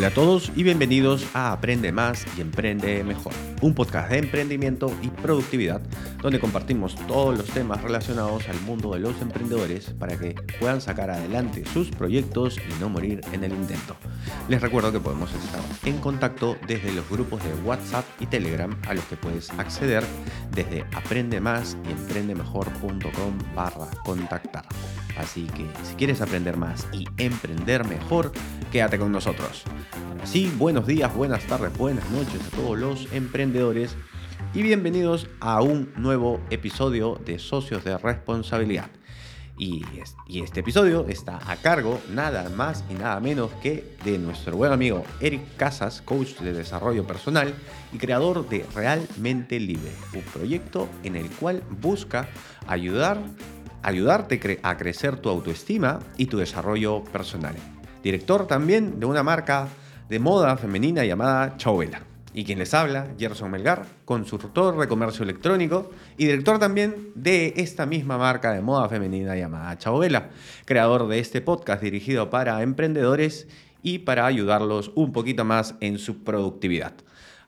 Hola a todos y bienvenidos a Aprende Más y Emprende Mejor, un podcast de emprendimiento y productividad donde compartimos todos los temas relacionados al mundo de los emprendedores para que puedan sacar adelante sus proyectos y no morir en el intento. Les recuerdo que podemos estar en contacto desde los grupos de WhatsApp y Telegram a los que puedes acceder desde aprende más y emprendemejor.com barra contactar. Así que si quieres aprender más y emprender mejor, quédate con nosotros. Así, buenos días, buenas tardes, buenas noches a todos los emprendedores y bienvenidos a un nuevo episodio de Socios de Responsabilidad. Y, este episodio está a cargo nada más y nada menos que de nuestro buen amigo Eric Casas, coach de desarrollo personal y creador de Realmente Libre, un proyecto en el cual busca ayudar, ayudarte a crecer tu autoestima y tu desarrollo personal. Director también de una marca de moda femenina llamada Chauvela. Y quien les habla, Gerson Melgar, consultor de comercio electrónico y director también de esta misma marca de moda femenina llamada Chauvela, creador de este podcast dirigido para emprendedores y para ayudarlos un poquito más en su productividad.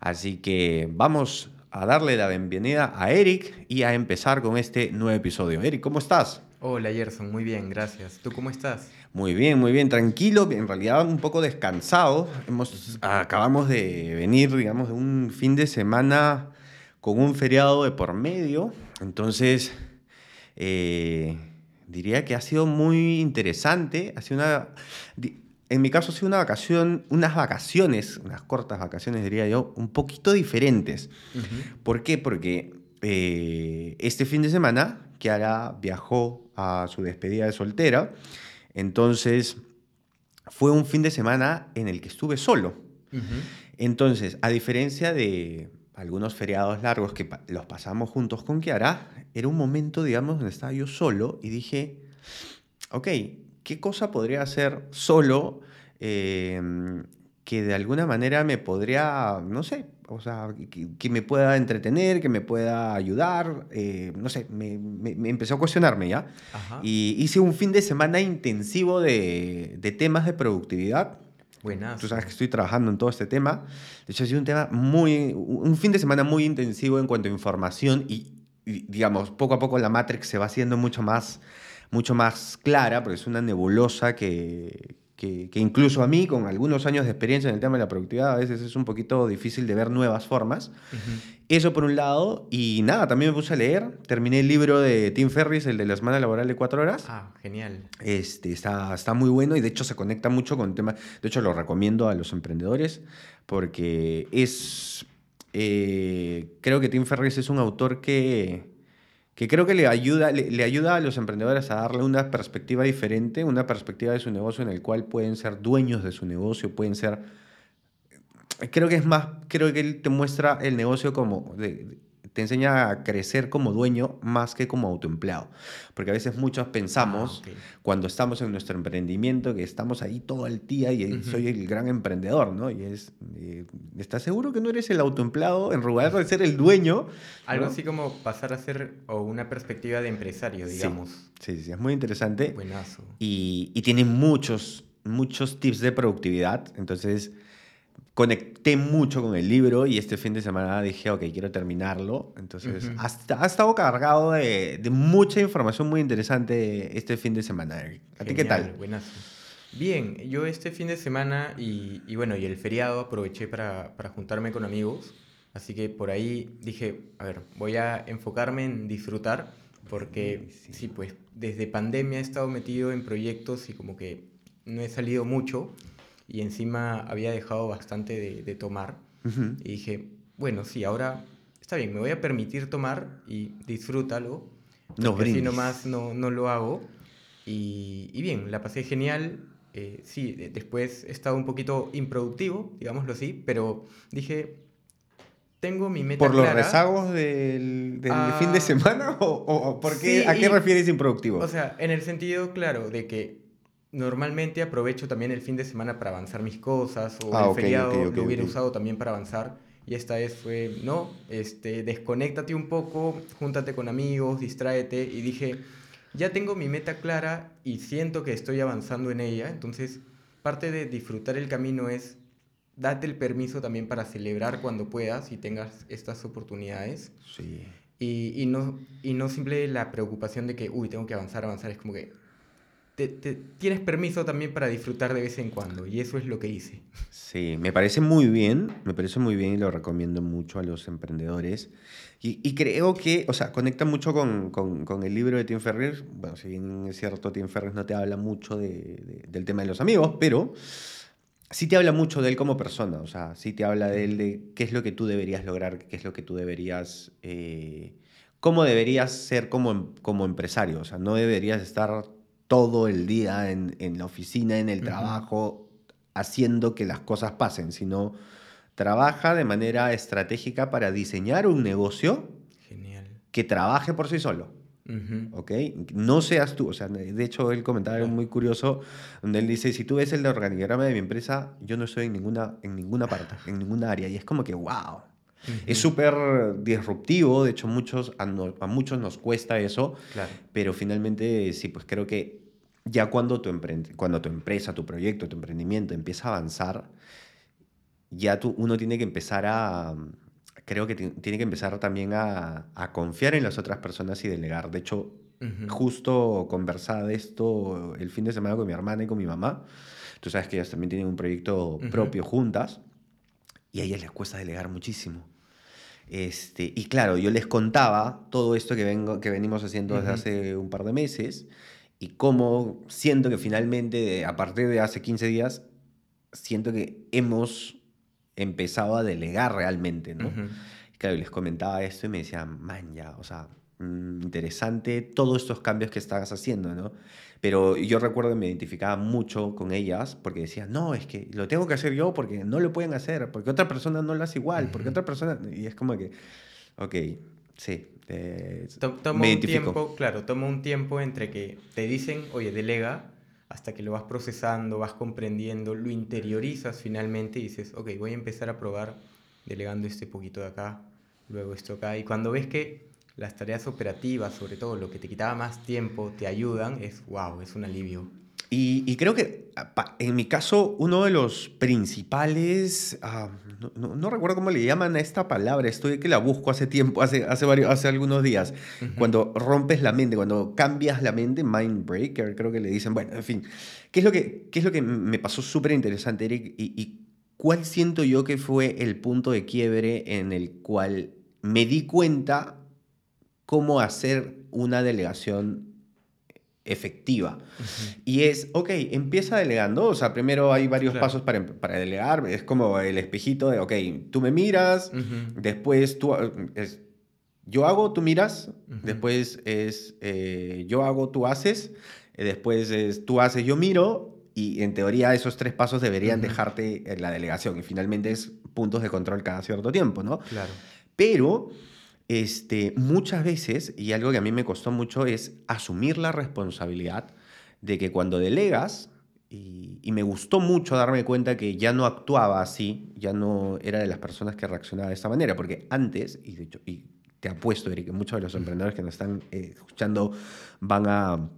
Así que vamos a darle la bienvenida a Eric y a empezar con este nuevo episodio. Eric, ¿cómo estás? Hola Gerson, muy bien, gracias. ¿Tú cómo estás? Muy bien, muy bien, tranquilo, en realidad un poco descansado. Hemos, acabamos de venir, digamos, de un fin de semana con un feriado de por medio. Entonces, eh, diría que ha sido muy interesante. Ha sido una, en mi caso ha sido una vacación, unas vacaciones, unas cortas vacaciones, diría yo, un poquito diferentes. ¿Por qué? Porque eh, este fin de semana Kiara viajó a su despedida de soltera. Entonces, fue un fin de semana en el que estuve solo. Entonces, a diferencia de algunos feriados largos que los pasamos juntos con Kiara, era un momento, digamos, donde estaba yo solo y dije, ok, ¿qué cosa podría hacer solo eh, que de alguna manera me podría, no sé, o sea, que, me pueda entretener, que me pueda ayudar, eh, no sé, me, me, empezó a cuestionarme ya. Y hice un fin de semana intensivo de, de temas de productividad. Buenas. Tú sabes que estoy trabajando en todo este tema. De hecho, ha sido un tema muy, un fin de semana muy intensivo en cuanto a información y, y digamos, poco a poco la Matrix se va haciendo mucho más, mucho más clara, porque es una nebulosa que, que, incluso a mí, con algunos años de experiencia en el tema de la productividad, a veces es un poquito difícil de ver nuevas formas. Eso por un lado. Y nada, también me puse a leer. Terminé el libro de Tim Ferris, el de la semana laboral de cuatro horas. Ah, genial. Este, está, está muy bueno y de hecho se conecta mucho con el tema. De hecho, lo recomiendo a los emprendedores porque es. Eh, creo que Tim Ferris es un autor que que creo que le ayuda, le, ayuda a los emprendedores a darle una perspectiva diferente, una perspectiva de su negocio en el cual pueden ser dueños de su negocio, pueden ser... Creo que es más, creo que él te muestra el negocio como te enseña a crecer como dueño más que como autoempleado. Porque a veces muchos pensamos, ah, cuando estamos en nuestro emprendimiento, que estamos ahí todo el día y soy el gran emprendedor, ¿no? Y es, eh, ¿estás seguro que no eres el autoempleado en lugar de ser el dueño? Algo así como pasar a ser o una perspectiva de empresario, digamos. Sí, sí, sí es muy interesante. Buenazo. Y, y tiene muchos, muchos tips de productividad. Entonces conecté mucho con el libro y este fin de semana dije, ok, quiero terminarlo. Entonces, ha, estado cargado de, mucha información muy interesante este fin de semana. ¿A ti qué tal? Buenas. Bien, yo este fin de semana y, y bueno, y el feriado aproveché para, para, juntarme con amigos. Así que por ahí dije, a ver, voy a enfocarme en disfrutar porque sí, pues desde pandemia he estado metido en proyectos y como que no he salido mucho y encima había dejado bastante de, tomar. Y dije, bueno, sí, ahora está bien, me voy a permitir tomar y disfrútalo. No así nomás no, no lo hago. Y, y, bien, la pasé genial. Eh, sí, después he estado un poquito improductivo, digámoslo así, pero dije, tengo mi meta ¿Por los rezagos del, del fin de ah, semana? ¿O, o por qué, a qué refieres improductivo? O sea, en el sentido, claro, de que normalmente aprovecho también el fin de semana para avanzar mis cosas o ah, el feriado lo hubiera usado también para avanzar y esta vez fue no este desconéctate un poco júntate con amigos distráete y dije ya tengo mi meta clara y siento que estoy avanzando en ella entonces parte de disfrutar el camino es date el permiso también para celebrar cuando puedas y tengas estas oportunidades. Sí. Y, y no, y no simple la preocupación de que, uy, tengo que avanzar, avanzar. Es como que te, te- tienes permiso también para disfrutar de vez en cuando. Y eso es lo que hice. Sí, me parece muy bien, me parece muy bien y lo recomiendo mucho a los emprendedores. Y, y creo que, o sea, conecta mucho con, con- con el libro de Tim Ferriss. Bueno, si bien es cierto, Tim Ferriss no te habla mucho de- de- del tema de los amigos, pero sí te habla mucho de él como persona. O sea, sí te habla de él de qué es lo que tú deberías lograr, qué es lo que tú deberías, eh, cómo deberías ser como, em- como empresario. O sea, no deberías estar todo el día en, en la oficina, en el trabajo, haciendo que las cosas pasen, sino trabaja de manera estratégica para diseñar un negocio Genial. que trabaje por sí solo. Ujú. ¿ok? No seas tú, o sea, de hecho él comentaba algo muy curioso, donde él dice, si tú ves el organigrama de mi empresa, yo no estoy en ninguna, en ninguna parte, en ninguna área, y es como que, wow, es súper disruptivo, de hecho muchos, a, no- a muchos nos cuesta eso, Claro. pero finalmente sí, pues creo que ya cuando tu, cuando tu empresa, tu proyecto, tu emprendimiento empieza a avanzar, ya tú, uno tiene que empezar a, creo que ti- tiene que empezar también a, a confiar en las otras personas y delegar. De hecho, Ujú. justo conversaba de esto el fin de semana con mi hermana y con mi mamá. Tú sabes que ellas también tienen un proyecto Ujú. propio juntas y a ellas les cuesta delegar muchísimo. Este, y claro, yo les contaba todo esto que, vengo, que venimos haciendo desde Ujú. hace un par de meses y cómo siento que finalmente, a partir de hace 15 días, siento que hemos empezado a delegar realmente, ¿no? Ujú. Y Claro, y les comentaba esto y me decían, man, ya, o sea, mm, interesante todos estos cambios que estás haciendo, ¿no? Pero yo recuerdo que me identificaba mucho con ellas porque decían, no, es que lo tengo que hacer yo porque no lo pueden hacer, porque otra persona no lo hace igual, porque Ujú. otra persona... Y es como que, ok, sí. Eh, To- Toma me un identifico. tiempo, claro, toma un tiempo entre que te dicen, oye, delega, hasta que lo vas procesando, vas comprendiendo, lo interiorizas finalmente y dices, ok, voy a empezar a probar delegando este poquito de acá, luego esto acá. Y cuando ves que las tareas operativas, sobre todo lo que te quitaba más tiempo, te ayudan, es wow, es un alivio. Y, y creo que en mi caso uno de los principales, ah, no, no- no recuerdo cómo le llaman a esta palabra, estoy que la busco hace tiempo, hace, hace, varios, hace algunos días, Ujú. cuando rompes la mente, cuando cambias la mente, mind breaker, creo que le dicen, bueno, en fin, ¿qué es lo que, qué es lo que me pasó súper interesante, Eric? Y, y cuál siento yo que fue el punto de quiebre en el cual me di cuenta cómo hacer una delegación efectiva? Ujú. Y es, ok, empieza delegando. O sea, primero hay varios Claro. pasos para, para delegar. Es como el espejito de, ok, tú me miras, Ujú. después tú... Es, yo hago, tú miras, Ujú. después es eh, yo hago, tú haces, eh, después es tú haces, yo miro, y en teoría esos tres pasos deberían dejarte en la delegación, y finalmente es puntos de control cada cierto tiempo, ¿no? Claro. Pero este, muchas veces, y algo que a mí me costó mucho, es asumir la responsabilidad de que cuando delegas, y, me gustó mucho darme cuenta que ya no actuaba así, ya no era de las personas que reaccionaba de esta manera, porque antes, y de hecho, y te apuesto, Eric, que muchos de los emprendedores que nos están eh, escuchando van a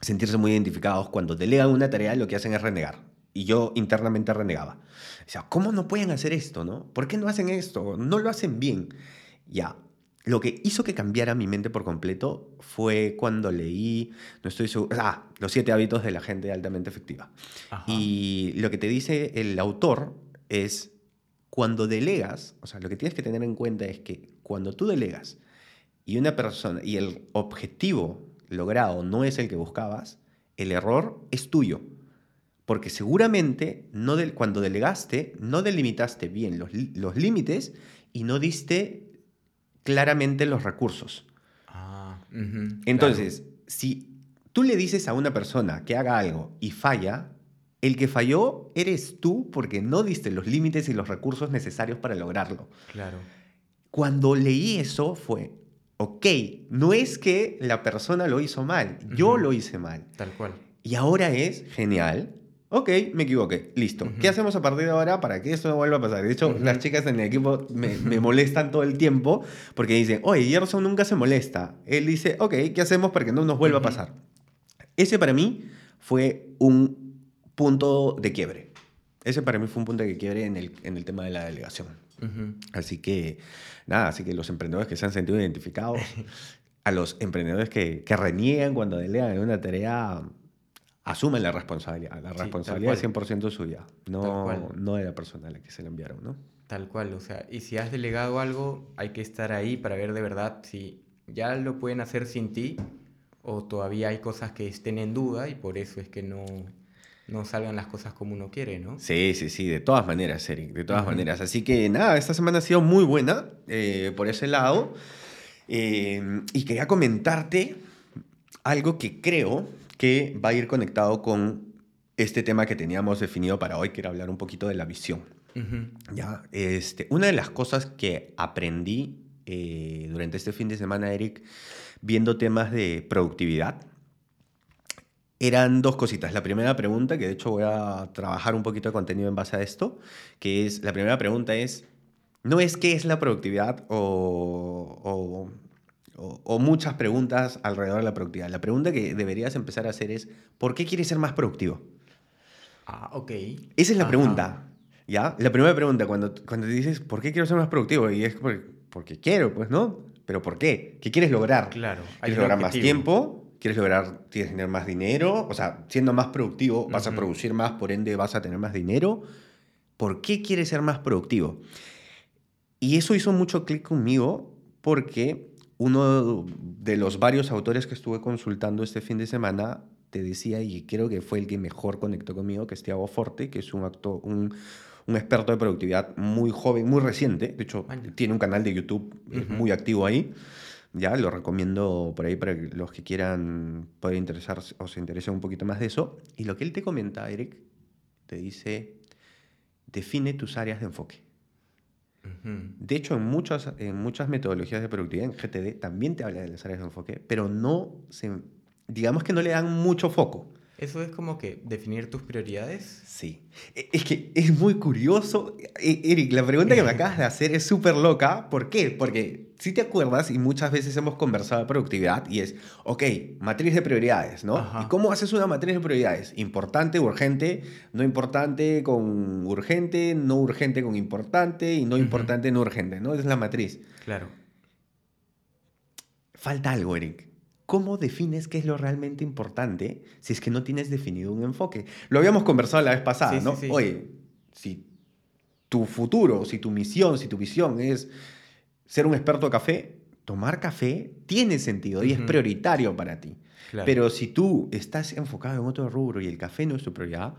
sentirse muy identificados cuando delegan una tarea, lo que hacen es renegar. Y yo internamente renegaba. O sea, ¿cómo no pueden hacer esto, no? ¿Por qué no hacen esto? No lo hacen bien. Ya. Lo que hizo que cambiara mi mente por completo fue cuando leí, no estoy seguro, ah, Los siete hábitos de la gente altamente efectiva. Ajá. Y lo que te dice el autor es, cuando delegas, o sea, lo que tienes que tener en cuenta es que cuando tú delegas y una persona, y el objetivo logrado no es el que buscabas, el error es tuyo. Porque seguramente no del- cuando delegaste no delimitaste bien los, los límites y no diste claramente los recursos. Ah, Entonces, si tú le dices a una persona que haga algo y falla, el que falló eres tú porque no diste los límites y los recursos necesarios para lograrlo. Claro. Cuando leí eso fue, ok, no es que la persona lo hizo mal, yo lo hice mal. Tal cual. Y ahora es genial. Ok, me equivoqué. Listo. Ujú. ¿Qué hacemos a partir de ahora para que esto no vuelva a pasar? De hecho, Ujú. las chicas en el equipo me, me molestan todo el tiempo porque dicen, oye, Gerson nunca se molesta. Él dice, ok, ¿qué hacemos para que no nos vuelva Ujú. a pasar? Ese para mí fue un punto de quiebre. Ese para mí fue un punto de quiebre en el, en el tema de la delegación. Así que, nada, así que los emprendedores que se han sentido identificados, a los emprendedores que, que reniegan cuando delegan en una tarea, asumen la responsabilidad. La responsabilidad es 100% suya, no, no de la persona a la que se la enviaron, ¿no? Tal cual, o sea, y si has delegado algo, hay que estar ahí para ver de verdad si ya lo pueden hacer sin ti o todavía hay cosas que estén en duda y por eso es que no, no salgan las cosas como uno quiere, ¿no? Sí, sí, sí, de todas maneras, Eric, de todas maneras. Así que nada, esta semana ha sido muy buena eh, por ese lado. Eh, y quería comentarte algo que creo que va a ir conectado con este tema que teníamos definido para hoy, que era hablar un poquito de la visión. ¿Ya? Este, una de las cosas que aprendí eh, durante este fin de semana, Eric, viendo temas de productividad, eran dos cositas. La primera pregunta, que de hecho voy a trabajar un poquito de contenido en base a esto, que es, la primera pregunta es, no es qué es la productividad o, o, muchas preguntas alrededor de la productividad. La pregunta que deberías empezar a hacer es, ¿por qué quieres ser más productivo? Ah, ok. Esa es la pregunta, ¿ya? La primera pregunta, cuando, cuando te dices, ¿por qué quiero ser más productivo? Y es porque, porque quiero, pues, ¿no? ¿Pero por qué? ¿Qué quieres lograr? Claro. ¿Quieres lograr más tiempo? quieres lograr, tienes tener más dinero, o sea, siendo más productivo vas a producir más, por ende vas a tener más dinero. ¿Por qué quieres ser más productivo? Y eso hizo mucho clic conmigo porque uno de los varios autores que estuve consultando este fin de semana te decía, y creo que fue el que mejor conectó conmigo, que es Tiago Forte, que es un, acto, un, un experto de productividad muy joven, muy reciente, de hecho tiene un canal de YouTube es muy activo ahí. Ya lo recomiendo por ahí para los que quieran poder interesarse o se interesen un poquito más de eso. Y lo que él te comenta, Eric, te dice, define tus áreas de enfoque. De hecho, en muchas, en muchas metodologías de productividad, en GTD, también te habla de las áreas de enfoque, pero no se, digamos que no le dan mucho foco. ¿Eso es como que definir tus prioridades? Sí. E, es que es muy curioso. E, Eric, la pregunta que me acabas de hacer es súper loca. ¿Por qué? Porque si te acuerdas, y muchas veces hemos conversado de productividad, y es, ok, matriz de prioridades, ¿no? ¿Y cómo haces una matriz de prioridades? Importante, urgente, no importante con urgente, no urgente con importante, y no importante, no urgente, ¿no? Es la matriz. Claro. Falta algo, Eric. ¿Cómo defines qué es lo realmente importante si es que no tienes definido un enfoque? Lo habíamos conversado la vez pasada, ¿no? Oye, si tu futuro, si tu misión, si tu visión es ser un experto de café, tomar café tiene sentido y es prioritario para ti. Pero si tú estás enfocado en otro rubro y el café no es tu prioridad,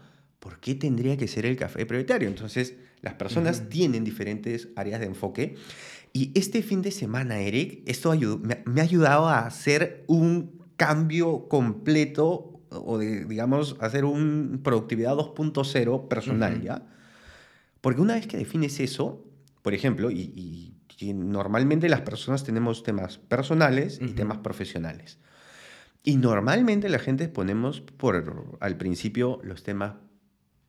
¿por qué tendría que ser el café prioritario? Entonces, las personas tienen diferentes áreas de enfoque y este fin de semana, Eric, esto me, ha ayudado a hacer un cambio completo o de, digamos, hacer un productividad 2.0 personal, ¿ya? Porque una vez que defines eso, por ejemplo, y, normalmente las personas tenemos temas personales y temas profesionales. Y normalmente la gente ponemos por al principio los temas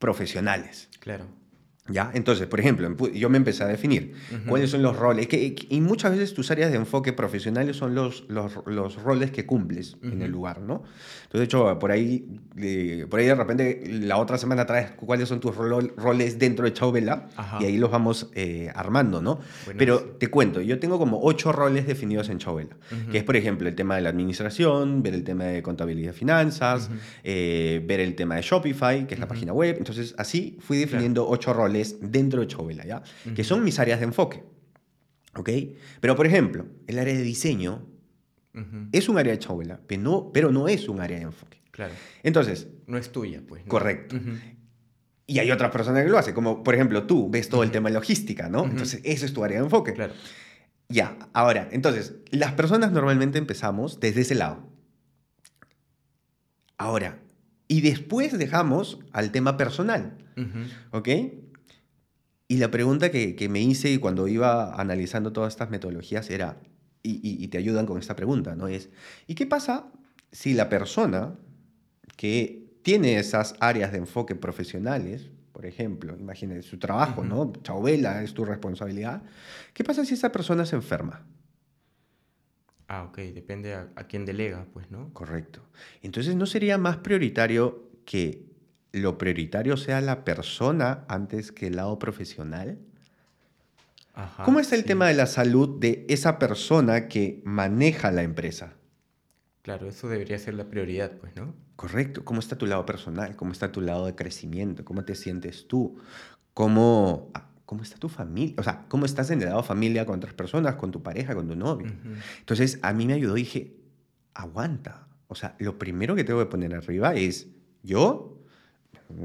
profesionales. Claro. ¿Ya? Entonces, por ejemplo, yo me empecé a definir cuáles son los roles. Que, y muchas veces tus áreas de enfoque profesionales son los, los, los roles que cumples en el lugar, ¿no? Entonces, de hecho, por ahí, por ahí de repente la otra semana traes cuáles son tus roles dentro de Chauvela y ahí los vamos eh, armando, ¿no? Pero te cuento, yo tengo como ocho roles definidos en Chauvela, que es, por ejemplo, el tema de la administración, ver el tema de contabilidad y finanzas, eh, ver el tema de Shopify, que es la página web. Entonces, así fui definiendo ocho roles dentro de Chovela, ¿ya? Que son mis áreas de enfoque. ¿Ok? Pero, por ejemplo, el área de diseño es un área de Chovela, pero no, pero no es un área de enfoque. Claro. Entonces... No es tuya, pues. Correcto. Y hay otras personas que lo hacen, como por ejemplo tú ves todo el tema de logística, ¿no? Entonces, eso es tu área de enfoque. Claro. Ya, ahora, entonces, las personas normalmente empezamos desde ese lado. Ahora, y después dejamos al tema personal, ¿ok? Y la pregunta que, que, me hice cuando iba analizando todas estas metodologías era, y, y, te ayudan con esta pregunta, ¿no? Es, ¿y qué pasa si la persona que tiene esas áreas de enfoque profesionales, por ejemplo, imagínate su trabajo, ¿no? Chauvela es tu responsabilidad. ¿Qué pasa si esa persona se enferma? Ah, ok, depende a, a quién delega, pues, ¿no? Correcto. Entonces, ¿no sería más prioritario que lo prioritario sea la persona antes que el lado profesional? Ajá, ¿Cómo está el sí. tema de la salud de esa persona que maneja la empresa? Claro, eso debería ser la prioridad, pues, ¿no? Correcto. ¿Cómo está tu lado personal? ¿Cómo está tu lado de crecimiento? ¿Cómo te sientes tú? ¿Cómo, ah, cómo está tu familia? O sea, ¿cómo estás en el lado familia con otras personas, con tu pareja, con tu novio? Entonces, a mí me ayudó y dije, aguanta. O sea, lo primero que tengo que poner arriba es yo,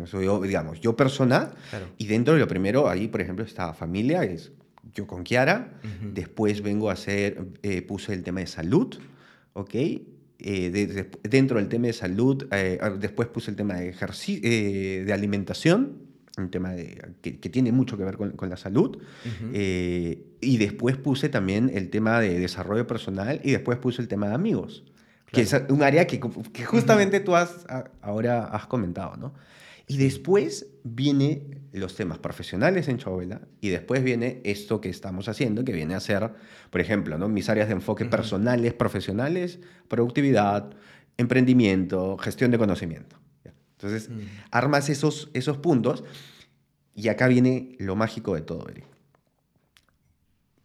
soy yo, digamos, yo persona, Claro. y dentro de lo primero, ahí, por ejemplo, está familia, es yo con Kiara, Ujú. después vengo a hacer, eh, puse el tema de salud, ¿ok? Eh, de- de- dentro del tema de salud, eh, ah, después puse el tema de, eh, de alimentación, un tema de, que, que tiene mucho que ver con, con la salud, Ujú. eh, y después puse también el tema de desarrollo personal y después puse el tema de amigos, que es un área que, que justamente tú has, a- ahora has comentado, ¿no? Y después viene los temas profesionales en Chovela y después viene esto que estamos haciendo, que viene a ser, por ejemplo, ¿no? mis áreas de enfoque Ujú. personales, profesionales, productividad, emprendimiento, gestión de conocimiento. Entonces, Mm. armas esos, esos puntos y acá viene lo mágico de todo, Eric.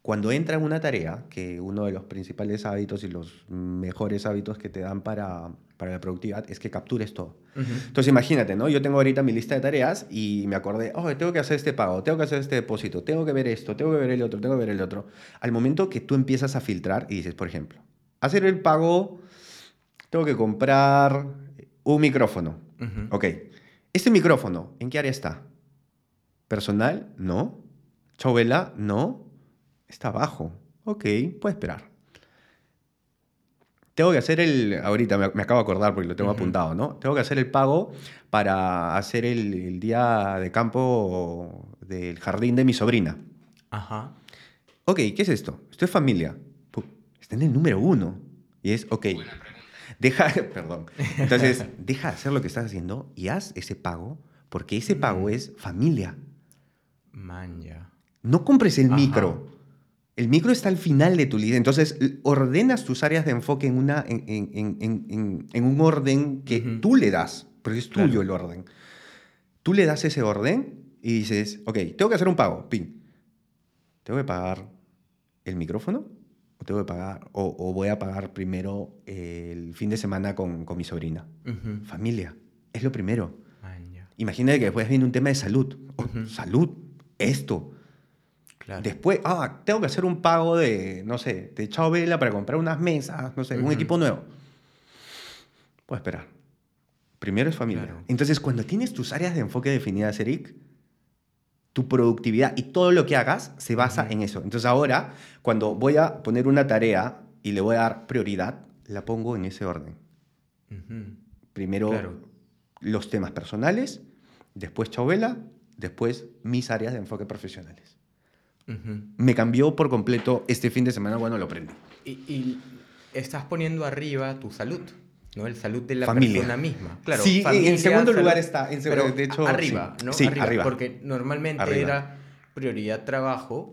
Cuando entra en una tarea, que uno de los principales hábitos y los mejores hábitos que te dan para, para la productividad es que captures todo. Entonces imagínate, ¿no? Yo tengo ahorita mi lista de tareas y me acordé, oh, tengo que hacer este pago, tengo que hacer este depósito, tengo que ver esto, tengo que ver el otro, tengo que ver el otro. Al momento que tú empiezas a filtrar y dices, por ejemplo, hacer el pago, tengo que comprar un micrófono. Ok, este micrófono, ¿en qué área está? ¿Personal? No. ¿Chovela? No. Está abajo. Ok, puede esperar. Tengo que hacer el. Ahorita me, me acabo de acordar porque lo tengo Ujú. apuntado, ¿no? Tengo que hacer el pago para hacer el, el día de campo del jardín de mi sobrina. Ajá. Ok, ¿qué es esto? Esto es familia. Está en el número uno. Y es, ok. Deja, perdón. Entonces, deja de hacer lo que estás haciendo y haz ese pago, porque ese pago Mm. es familia. Man, ya. No compres el Ajá. micro. El micro está al final de tu lista. Entonces, ordenas tus áreas de enfoque en, una, en, en- en- en- en- en un orden que tú le das, porque es tuyo Claro. el orden. Tú le das ese orden y dices, ok, tengo que hacer un pago. Pin. ¿Tengo que pagar el micrófono? ¿O, tengo que pagar, o, o voy a pagar primero el fin de semana con, con mi sobrina? Familia. Es lo primero. Imagínate que después viene un tema de salud. Oh, Ujú. Salud. Esto. Claro. Después, ah, tengo que hacer un pago de, no sé, de Chao Vela para comprar unas mesas, no sé, un Ujú. equipo nuevo. Puedo esperar. Primero es familia. Claro. Entonces, cuando tienes tus áreas de enfoque definidas, Eric, tu productividad y todo lo que hagas se basa Ujú. en eso. Entonces, ahora, cuando voy a poner una tarea y le voy a dar prioridad, la pongo en ese orden. Ujú. Primero Claro. los temas personales, después Chao Vela, después mis áreas de enfoque profesionales. Ujú. Me cambió por completo este fin de semana cuando lo aprendí. Y, y estás poniendo arriba tu salud, ¿no? El salud de la Familia. persona misma. Claro, Sí, familia, en segundo salud, lugar está, en segundo- pero de hecho, arriba, sí. ¿no? Sí, arriba. Porque normalmente Arriba. era prioridad trabajo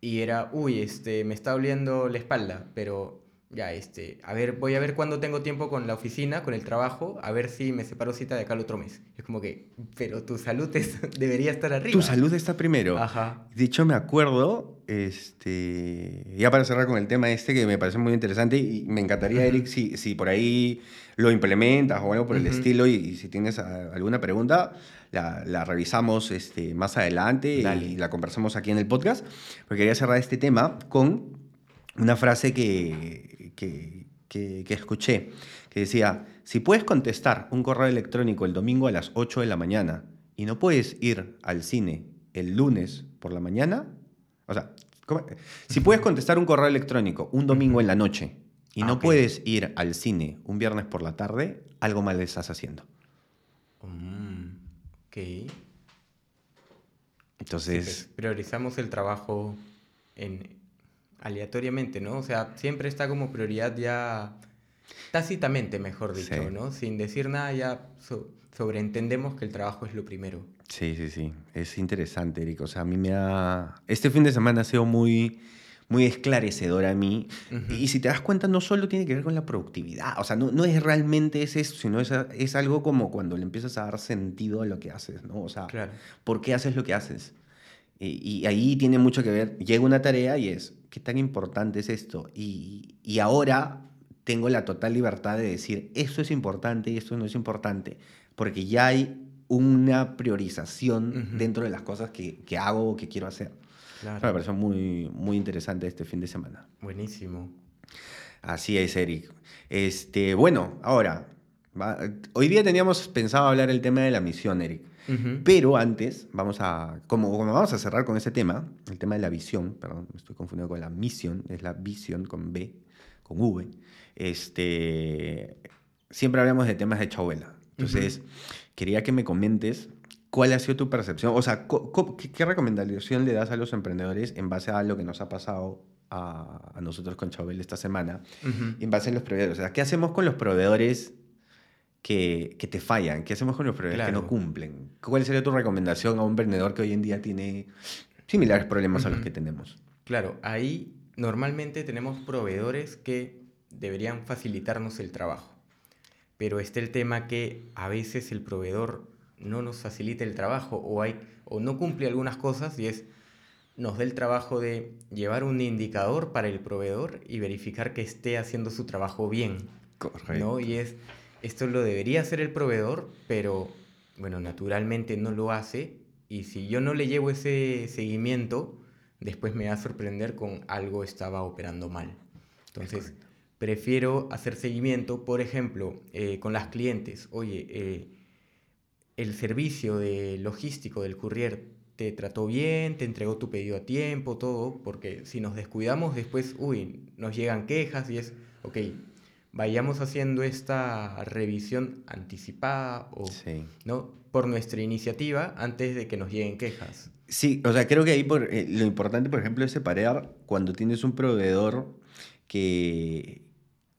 y era, uy, este, me está doliendo la espalda, pero ya, este, a ver, voy a ver cuándo tengo tiempo con la oficina, con el trabajo, a ver si me separo cita de acá el otro mes. Es como que, pero tu salud es- debería estar arriba. Tu salud está primero. Ajá. De hecho, me acuerdo, este, ya para cerrar con el tema este que me parece muy interesante y me encantaría. Eric, si, si por ahí lo implementas o algo por el estilo y, y si tienes a- alguna pregunta, la, la revisamos este, más adelante Dale. y la conversamos aquí en el podcast. Porque quería cerrar este tema con una frase que, que, que- que escuché, que decía, si puedes contestar un correo electrónico el domingo a las 8 de la mañana y no puedes ir al cine el lunes por la mañana, o sea, ¿cómo? si puedes contestar un correo electrónico un domingo en la noche y Ah, no puedes ir al cine un viernes por la tarde, algo mal estás haciendo. Mm, ok. Entonces, Sí, pues, priorizamos el trabajo en, aleatoriamente, ¿no? O sea, siempre está como prioridad ya tácitamente, mejor dicho, Sí. ¿no? Sin decir nada ya so- sobreentendemos que el trabajo es lo primero. Sí, sí, sí. Es interesante, Eric. O sea, a mí me ha... Este fin de semana ha sido muy, muy esclarecedor a mí. Y si te das cuenta, no solo tiene que ver con la productividad, o sea, no, no es realmente es eso, sino es, es algo como cuando le empiezas a dar sentido a lo que haces, ¿no? O sea, Claro. ¿por qué haces lo que haces? Y, y ahí tiene mucho que ver, llega una tarea y es, ¿qué tan importante es esto? Y, y ahora tengo la total libertad de decir, esto es importante y esto no es importante, porque ya hay una priorización dentro de las cosas que, que hago o que quiero hacer. Claro. Me pareció muy, muy interesante este fin de semana. Buenísimo. Así es, Eric. Este, bueno, ahora, va- hoy día teníamos pensado hablar el tema de la misión, Eric. Ujú. Pero antes, vamos a, como, como vamos a cerrar con ese tema, el tema de la visión, perdón, me estoy confundiendo con la misión, es la visión con B, con V. Este, siempre hablamos de temas de Chabuela. Entonces, quería que me comentes cuál ha sido tu percepción, o sea, ¿qué, qué recomendación le das a los emprendedores en base a lo que nos ha pasado a, a nosotros con Chabuela esta semana, Ujú. en base a los proveedores? O sea, ¿qué hacemos con los proveedores que, que te fallan? ¿Qué hacemos con los proveedores que no cumplen? ¿Cuál sería tu recomendación a un vendedor que hoy en día tiene similares problemas a los que tenemos? Claro, ahí normalmente tenemos proveedores que deberían facilitarnos el trabajo. Pero está el tema que a veces el proveedor no nos facilita el trabajo o, hay, o no cumple algunas cosas y es nos da el trabajo de llevar un indicador para el proveedor y verificar que esté haciendo su trabajo bien. ¿no? Y es, esto lo debería hacer el proveedor, pero bueno, naturalmente no lo hace. Y si yo no le llevo ese seguimiento, después me va a sorprender con algo estaba operando mal. Entonces, prefiero hacer seguimiento, por ejemplo, eh, con las clientes. Oye, eh, el servicio de logístico del courier te trató bien, te entregó tu pedido a tiempo, todo, porque si nos descuidamos después, uy, nos llegan quejas y es, ok, vayamos haciendo esta revisión anticipada o, Sí. ¿no? por nuestra iniciativa antes de que nos lleguen quejas. Sí, o sea, creo que ahí por, eh, lo importante, por ejemplo, es separar cuando tienes un proveedor que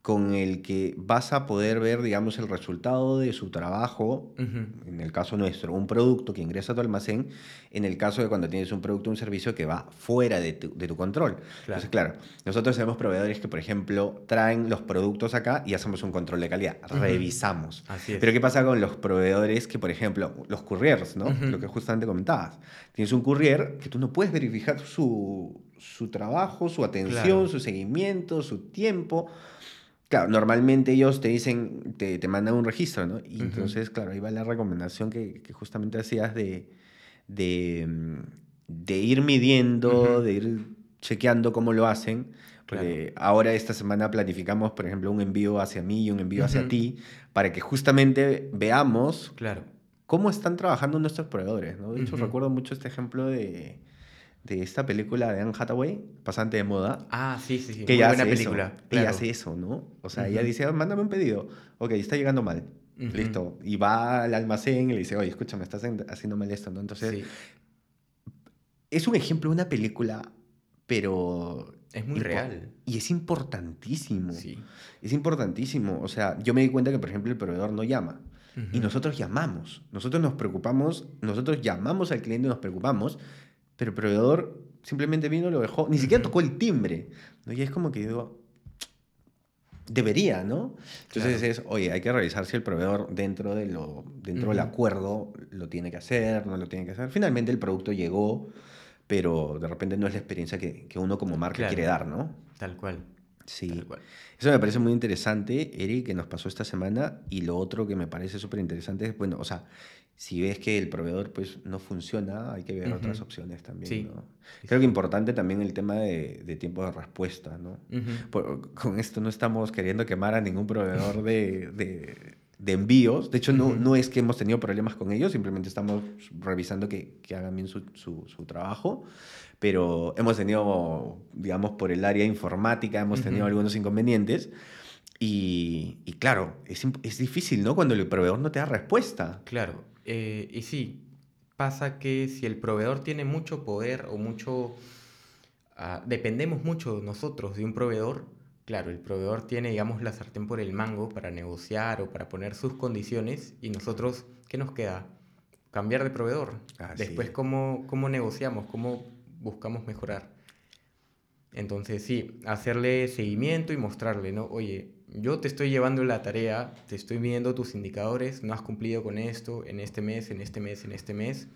con el que vas a poder ver, digamos, el resultado de su trabajo, en el caso nuestro, un producto que ingresa a tu almacén, en el caso de cuando tienes un producto o un servicio que va fuera de tu, de tu control. Entonces, claro, nosotros tenemos proveedores que, por ejemplo, traen los productos acá y hacemos un control de calidad, revisamos. Así es. Pero ¿qué pasa con los proveedores que, por ejemplo, los couriers, ¿no? Lo que justamente comentabas. Tienes un courier que tú no puedes verificar su, su trabajo, su atención, Claro. su seguimiento, su tiempo. Claro, normalmente ellos te dicen, te, te mandan un registro, ¿no? Y entonces, claro, ahí va la recomendación que, que justamente hacías de, de, mm, de ir midiendo, de ir chequeando cómo lo hacen. Porque ahora esta semana planificamos, por ejemplo, un envío hacia mí y un envío hacia ti, para que justamente veamos Claro. cómo están trabajando nuestros proveedores, ¿no? De hecho, recuerdo mucho este ejemplo de, de esta película de Anne Hathaway, Pasante de Moda, Ah, sí, sí, sí. que ella buena hace película. eso. Ella claro. hace eso, ¿no? O sea, ella Ujú. dice, "Ah, mándame un pedido. Ok, está llegando mal. Ujú. Listo. Y va al almacén y le dice, oye, escúchame, estás en- haciendo mal esto, ¿no? Entonces, Sí, es un ejemplo de una película, pero... es muy real. Y es importantísimo. Sí. Es importantísimo. O sea, yo me di cuenta que, por ejemplo, el proveedor no llama. Y Ujú. nosotros llamamos, nosotros nos preocupamos, nosotros llamamos al cliente y nos preocupamos, pero el proveedor simplemente vino, lo dejó, ni siquiera tocó el timbre. ¿no? Y es como que digo, debería, ¿no? Entonces Claro. es, oye, hay que revisar si el proveedor dentro, de lo, dentro del Ujú. acuerdo lo tiene que hacer, no lo tiene que hacer. Finalmente el producto llegó, pero de repente no es la experiencia que, que uno como marca Claro. quiere dar, ¿no? Tal cual. Sí. Tal cual. Eso me parece muy interesante, Eric, que nos pasó esta semana. Y lo otro que me parece súper interesante es, bueno, o sea, si ves que el proveedor pues no funciona, hay que ver otras Ujú. opciones también, Sí. ¿no? Creo que importante también el tema de, de tiempo de respuesta, ¿no? Ujú. Por- con esto no estamos queriendo quemar a ningún proveedor de, de- de envíos. De hecho, no, Ujú. no es que hemos tenido problemas con ellos, simplemente estamos revisando que, que hagan bien su, su- su trabajo. Pero hemos tenido, digamos, por el área informática, hemos tenido Ujú. algunos inconvenientes. Y, y claro, es, es difícil, ¿no? Cuando el proveedor no te da respuesta. Claro, eh, y sí, pasa que si el proveedor tiene mucho poder o mucho... ah, dependemos mucho nosotros de un proveedor, claro, el proveedor tiene, digamos, la sartén por el mango para negociar o para poner sus condiciones y nosotros, ¿qué nos queda? Cambiar de proveedor. Después, es. ¿cómo, ¿cómo negociamos? ¿Cómo buscamos mejorar? Entonces, sí, hacerle seguimiento y mostrarle, ¿no? Oye, yo te estoy llevando la tarea, te estoy viendo tus indicadores, no has cumplido con esto en este mes, en este mes, en este mes.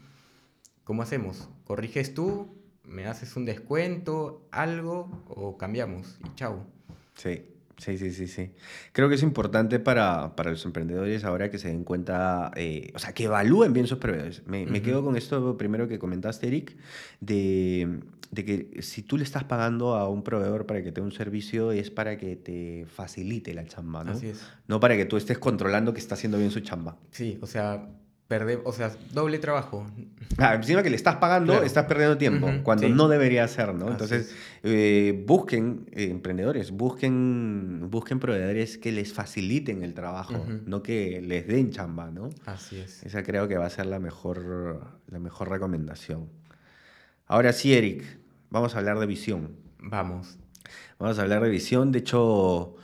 ¿Cómo hacemos? ¿Corriges tú? ¿Me haces un descuento? ¿Algo? ¿O cambiamos? Y chao. Sí. Sí, sí, sí, sí. Creo que es importante para, para los emprendedores ahora que se den cuenta, eh, o sea, que evalúen bien sus proveedores. Me, me, quedo con esto primero que comentaste, Eric, de, de, que si tú le estás pagando a un proveedor para que te dé un servicio, es para que te facilite la chamba, ¿no? Así es. No para que tú estés controlando que está haciendo bien su chamba. Sí, o sea, Perder, o sea, doble trabajo. Ah, encima que le estás pagando, estás perdiendo tiempo, cuando no debería ser, ¿no? Entonces, eh, busquen, eh, emprendedores, busquen, busquen proveedores que les faciliten el trabajo, no que les den chamba, ¿no? Así es. Esa creo que va a ser la mejor, la mejor recomendación. Ahora sí, Eric, vamos a hablar de visión. Vamos. Vamos a hablar de visión, de hecho...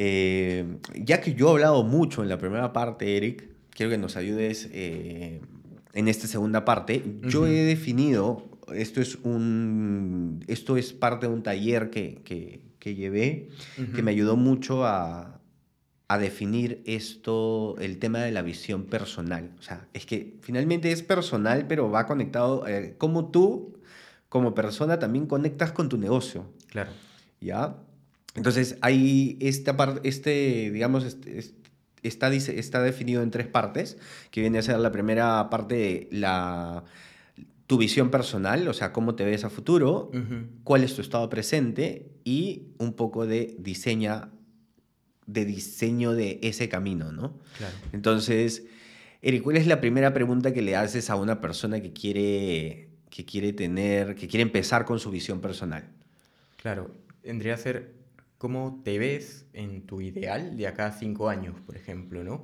Eh, ya que yo he hablado mucho en la primera parte, Eric, quiero que nos ayudes eh, en esta segunda parte. Yo he definido, esto es, un, esto es parte de un taller que, que, que llevé, que me ayudó mucho a, a definir esto, el tema de la visión personal. O sea, es que finalmente es personal, pero va conectado, eh, como tú, como persona, también conectas con tu negocio. Claro. ¿Ya? Entonces, hay esta parte, este, digamos, este, está, está definido en tres partes, que viene a ser la primera parte, la, tu visión personal, o sea, cómo te ves a futuro, cuál es tu estado presente y un poco de diseña de diseño de ese camino, ¿no? Claro. Entonces, Eric, ¿cuál es la primera pregunta que le haces a una persona que quiere, que quiere tener, que quiere empezar con su visión personal? Claro, vendría a ser cómo te ves en tu ideal de acá a cinco años, por ejemplo, ¿no?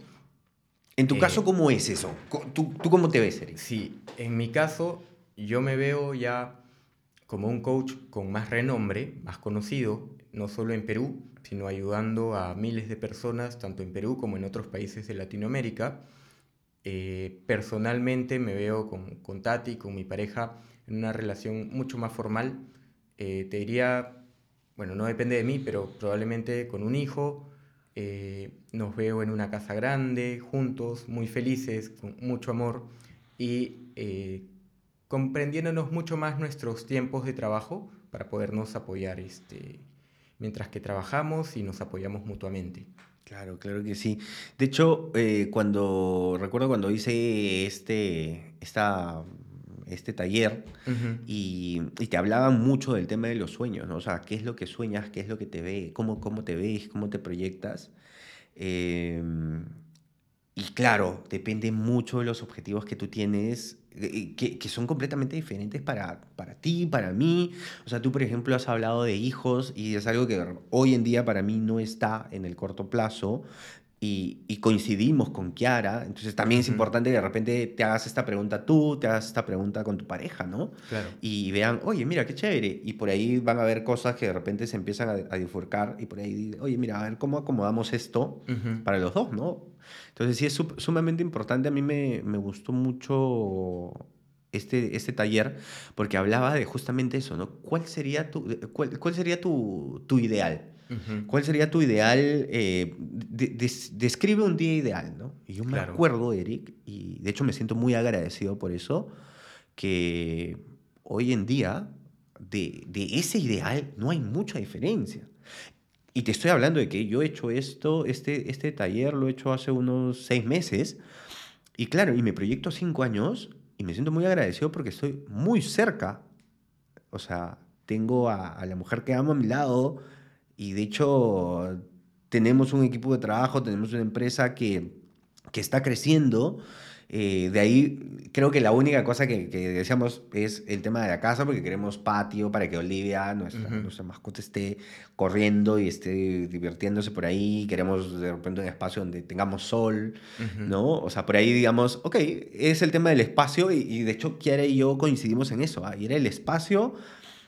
En tu caso, eh, ¿cómo es eso? ¿Tú, ¿Tú, cómo te ves, Eric? Sí, en mi caso, yo me veo ya como un coach con más renombre, más conocido, no solo en Perú, sino ayudando a miles de personas, tanto en Perú como en otros países de Latinoamérica. Eh, personalmente me veo con, con, Tati, con mi pareja, en una relación mucho más formal. Eh, te diría bueno, no depende de mí, pero probablemente con un hijo, eh, nos veo en una casa grande, juntos, muy felices, con mucho amor y eh, comprendiéndonos mucho más nuestros tiempos de trabajo para podernos apoyar este, mientras que trabajamos y nos apoyamos mutuamente. Claro, claro que sí. De hecho, eh, cuando recuerdo cuando hice este, esta este taller y, te hablaban mucho del tema de los sueños, ¿no? O sea, qué es lo que sueñas, qué es lo que te ve, cómo, cómo te ves, cómo te proyectas. Em, y claro, depende mucho de los objetivos que tú tienes, eh, que, que, son completamente diferentes para, para ti, para mí. O sea, tú, por ejemplo, has hablado de hijos y es algo que hoy en día para mí no está en el corto plazo, y, coincidimos con Kiara, entonces también es importante que de repente te hagas esta pregunta tú, te hagas esta pregunta con tu pareja, ¿no? Claro. Y vean, oye, mira, qué chévere. Y por ahí van a ver cosas que de repente se empiezan a, a bifurcar y por ahí, oye, mira, a ver cómo acomodamos esto para los dos, ¿no? Entonces sí es sumamente importante, a mí me, me gustó mucho este, este taller porque hablaba de justamente eso, ¿no? ¿Cuál sería tu, cuál, cuál sería tu, tu ideal? ¿Cuál sería tu ideal? Eh, describe un día ideal, ¿no? Y yo me acuerdo, Eric, y de hecho me siento muy agradecido por eso, que hoy en día de, ese ideal no hay mucha diferencia. Y te estoy hablando de que yo he hecho esto, este, este taller lo he hecho hace unos seis meses, y claro, y me proyecto cinco años, y me siento muy agradecido porque estoy muy cerca. O sea, tengo a, a la mujer que amo a mi lado, y de hecho, tenemos un equipo de trabajo, tenemos una empresa que, que está creciendo. Eh, de ahí creo que la única cosa que, que, deseamos es el tema de la casa, porque queremos patio para que Olivia, nuestra, nuestra mascota, esté corriendo y esté divirtiéndose por ahí. Queremos de repente un espacio donde tengamos sol, ¿no? O sea, por ahí digamos, ok, es el tema del espacio y, y de hecho Kiara y yo coincidimos en eso. ¿ah? Y era el espacio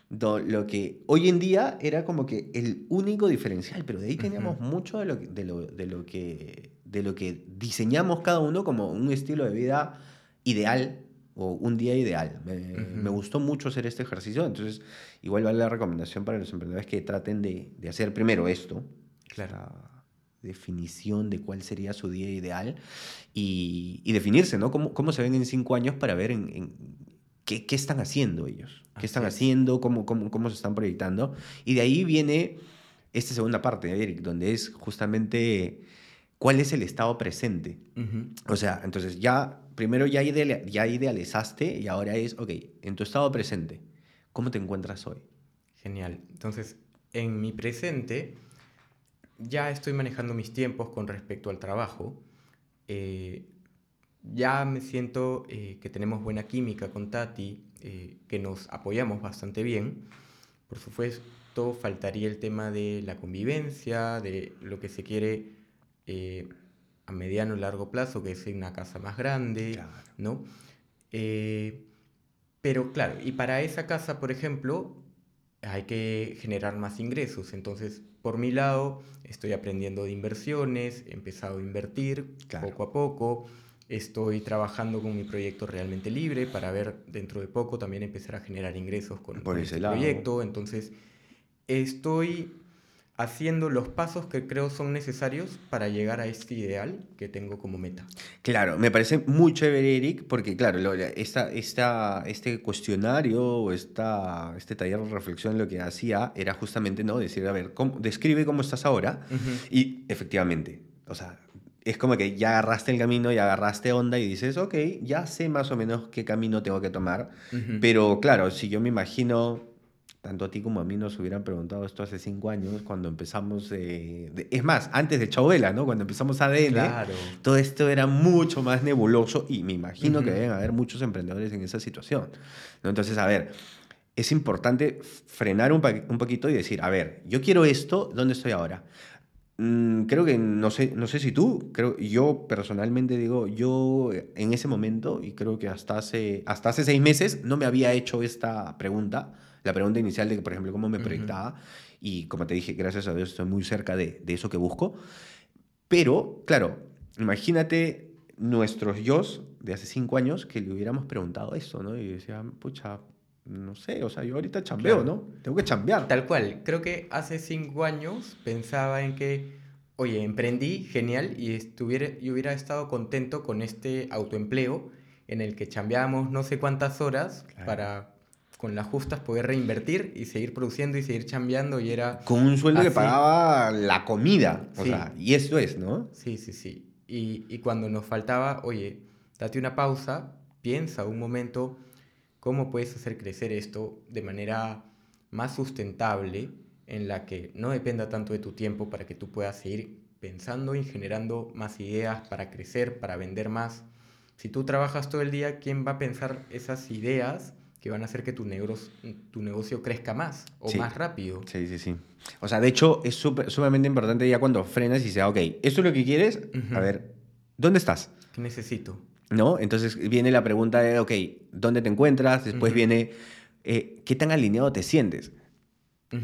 lo que hoy en día era como que el único diferencial, pero de ahí teníamos mucho de lo, de, lo, de, lo que, de lo que diseñamos cada uno como un estilo de vida ideal o un día ideal. Me, gustó mucho hacer este ejercicio, entonces igual vale la recomendación para los emprendedores que traten de, de hacer primero esto, claro. definición de cuál sería su día ideal y, y definirse, ¿no? ¿Cómo, ¿Cómo, se ven en cinco años para ver en, qué, qué, están haciendo ellos, qué están haciendo, cómo, cómo, cómo, se están proyectando. Y de ahí viene esta segunda parte, Eric, donde es justamente cuál es el estado presente. O sea, entonces ya primero ya, ya idealizaste y ahora es, ok, en tu estado presente, ¿cómo te encuentras hoy? Genial. Entonces, en mi presente ya estoy manejando mis tiempos con respecto al trabajo. Eh, ya me siento eh, que tenemos buena química con Tati, eh, que nos apoyamos bastante bien. Por supuesto, faltaría el tema de la convivencia, de lo que se quiere a mediano y largo plazo, que es una casa más grande, ¿no? Eh, pero claro, y para esa casa, por ejemplo, hay que generar más ingresos. Entonces, por mi lado, estoy aprendiendo de inversiones, he empezado a invertir poco a poco, estoy trabajando con mi proyecto realmente libre para ver dentro de poco también empezar a generar ingresos con, por ese proyecto. Entonces, estoy haciendo los pasos que creo son necesarios para llegar a este ideal que tengo como meta. Claro, me parece muy chévere, Eric, porque claro, esta, esta, este cuestionario o esta, este taller de reflexión lo que hacía era justamente no decir, a ver, ¿cómo, describe cómo estás ahora y efectivamente, o sea, es como que ya agarraste el camino, ya agarraste onda y dices, ok, ya sé más o menos qué camino tengo que tomar, pero claro, si yo me imagino tanto a ti como a mí nos hubieran preguntado esto hace cinco años, cuando empezamos, es más, antes de Chabela, ¿no? Cuando empezamos ADN, claro. todo esto era mucho más nebuloso y me imagino que deben haber muchos emprendedores en esa situación. ¿no? Entonces, a ver, es importante frenar un, un, poquito y decir, a ver, yo quiero esto, ¿dónde estoy ahora? Mm, creo que, no sé, no sé si tú, creo, yo personalmente digo, yo en ese momento, y creo que hasta hace, hasta hace seis meses, no me había hecho esta pregunta la pregunta inicial de, por ejemplo, cómo me proyectaba. Y como te dije, gracias a Dios estoy muy cerca de, de eso que busco. Pero, claro, imagínate nuestros yo de hace cinco años que le hubiéramos preguntado eso, ¿no? Y decía, pucha, no sé, o sea, yo ahorita chambeo, ¿no? Tengo que chambear. Tal cual. Creo que hace cinco años pensaba en que, oye, emprendí, genial, y, estuviera, y hubiera estado contento con este autoempleo en el que chambeábamos no sé cuántas horas para con las justas poder reinvertir y seguir produciendo y seguir chambeando y era... Con un sueldo que pagaba la comida, o sea, y eso es, ¿no? Sí, sí, sí. Y, y, cuando nos faltaba, oye, date una pausa, piensa un momento cómo puedes hacer crecer esto de manera más sustentable, en la que no dependa tanto de tu tiempo para que tú puedas seguir pensando y generando más ideas para crecer, para vender más. Si tú trabajas todo el día, ¿quién va a pensar esas ideas? que van a hacer que tu negocio, tu negocio crezca más o más rápido. Sí, sí, sí. O sea, de hecho, es sumamente importante ya cuando frenas y dices, ok, ¿esto es lo que quieres? A ver, ¿dónde estás? ¿Qué necesito? ¿No? Entonces viene la pregunta de, ok, ¿dónde te encuentras? Después viene, eh, ¿qué tan alineado te sientes?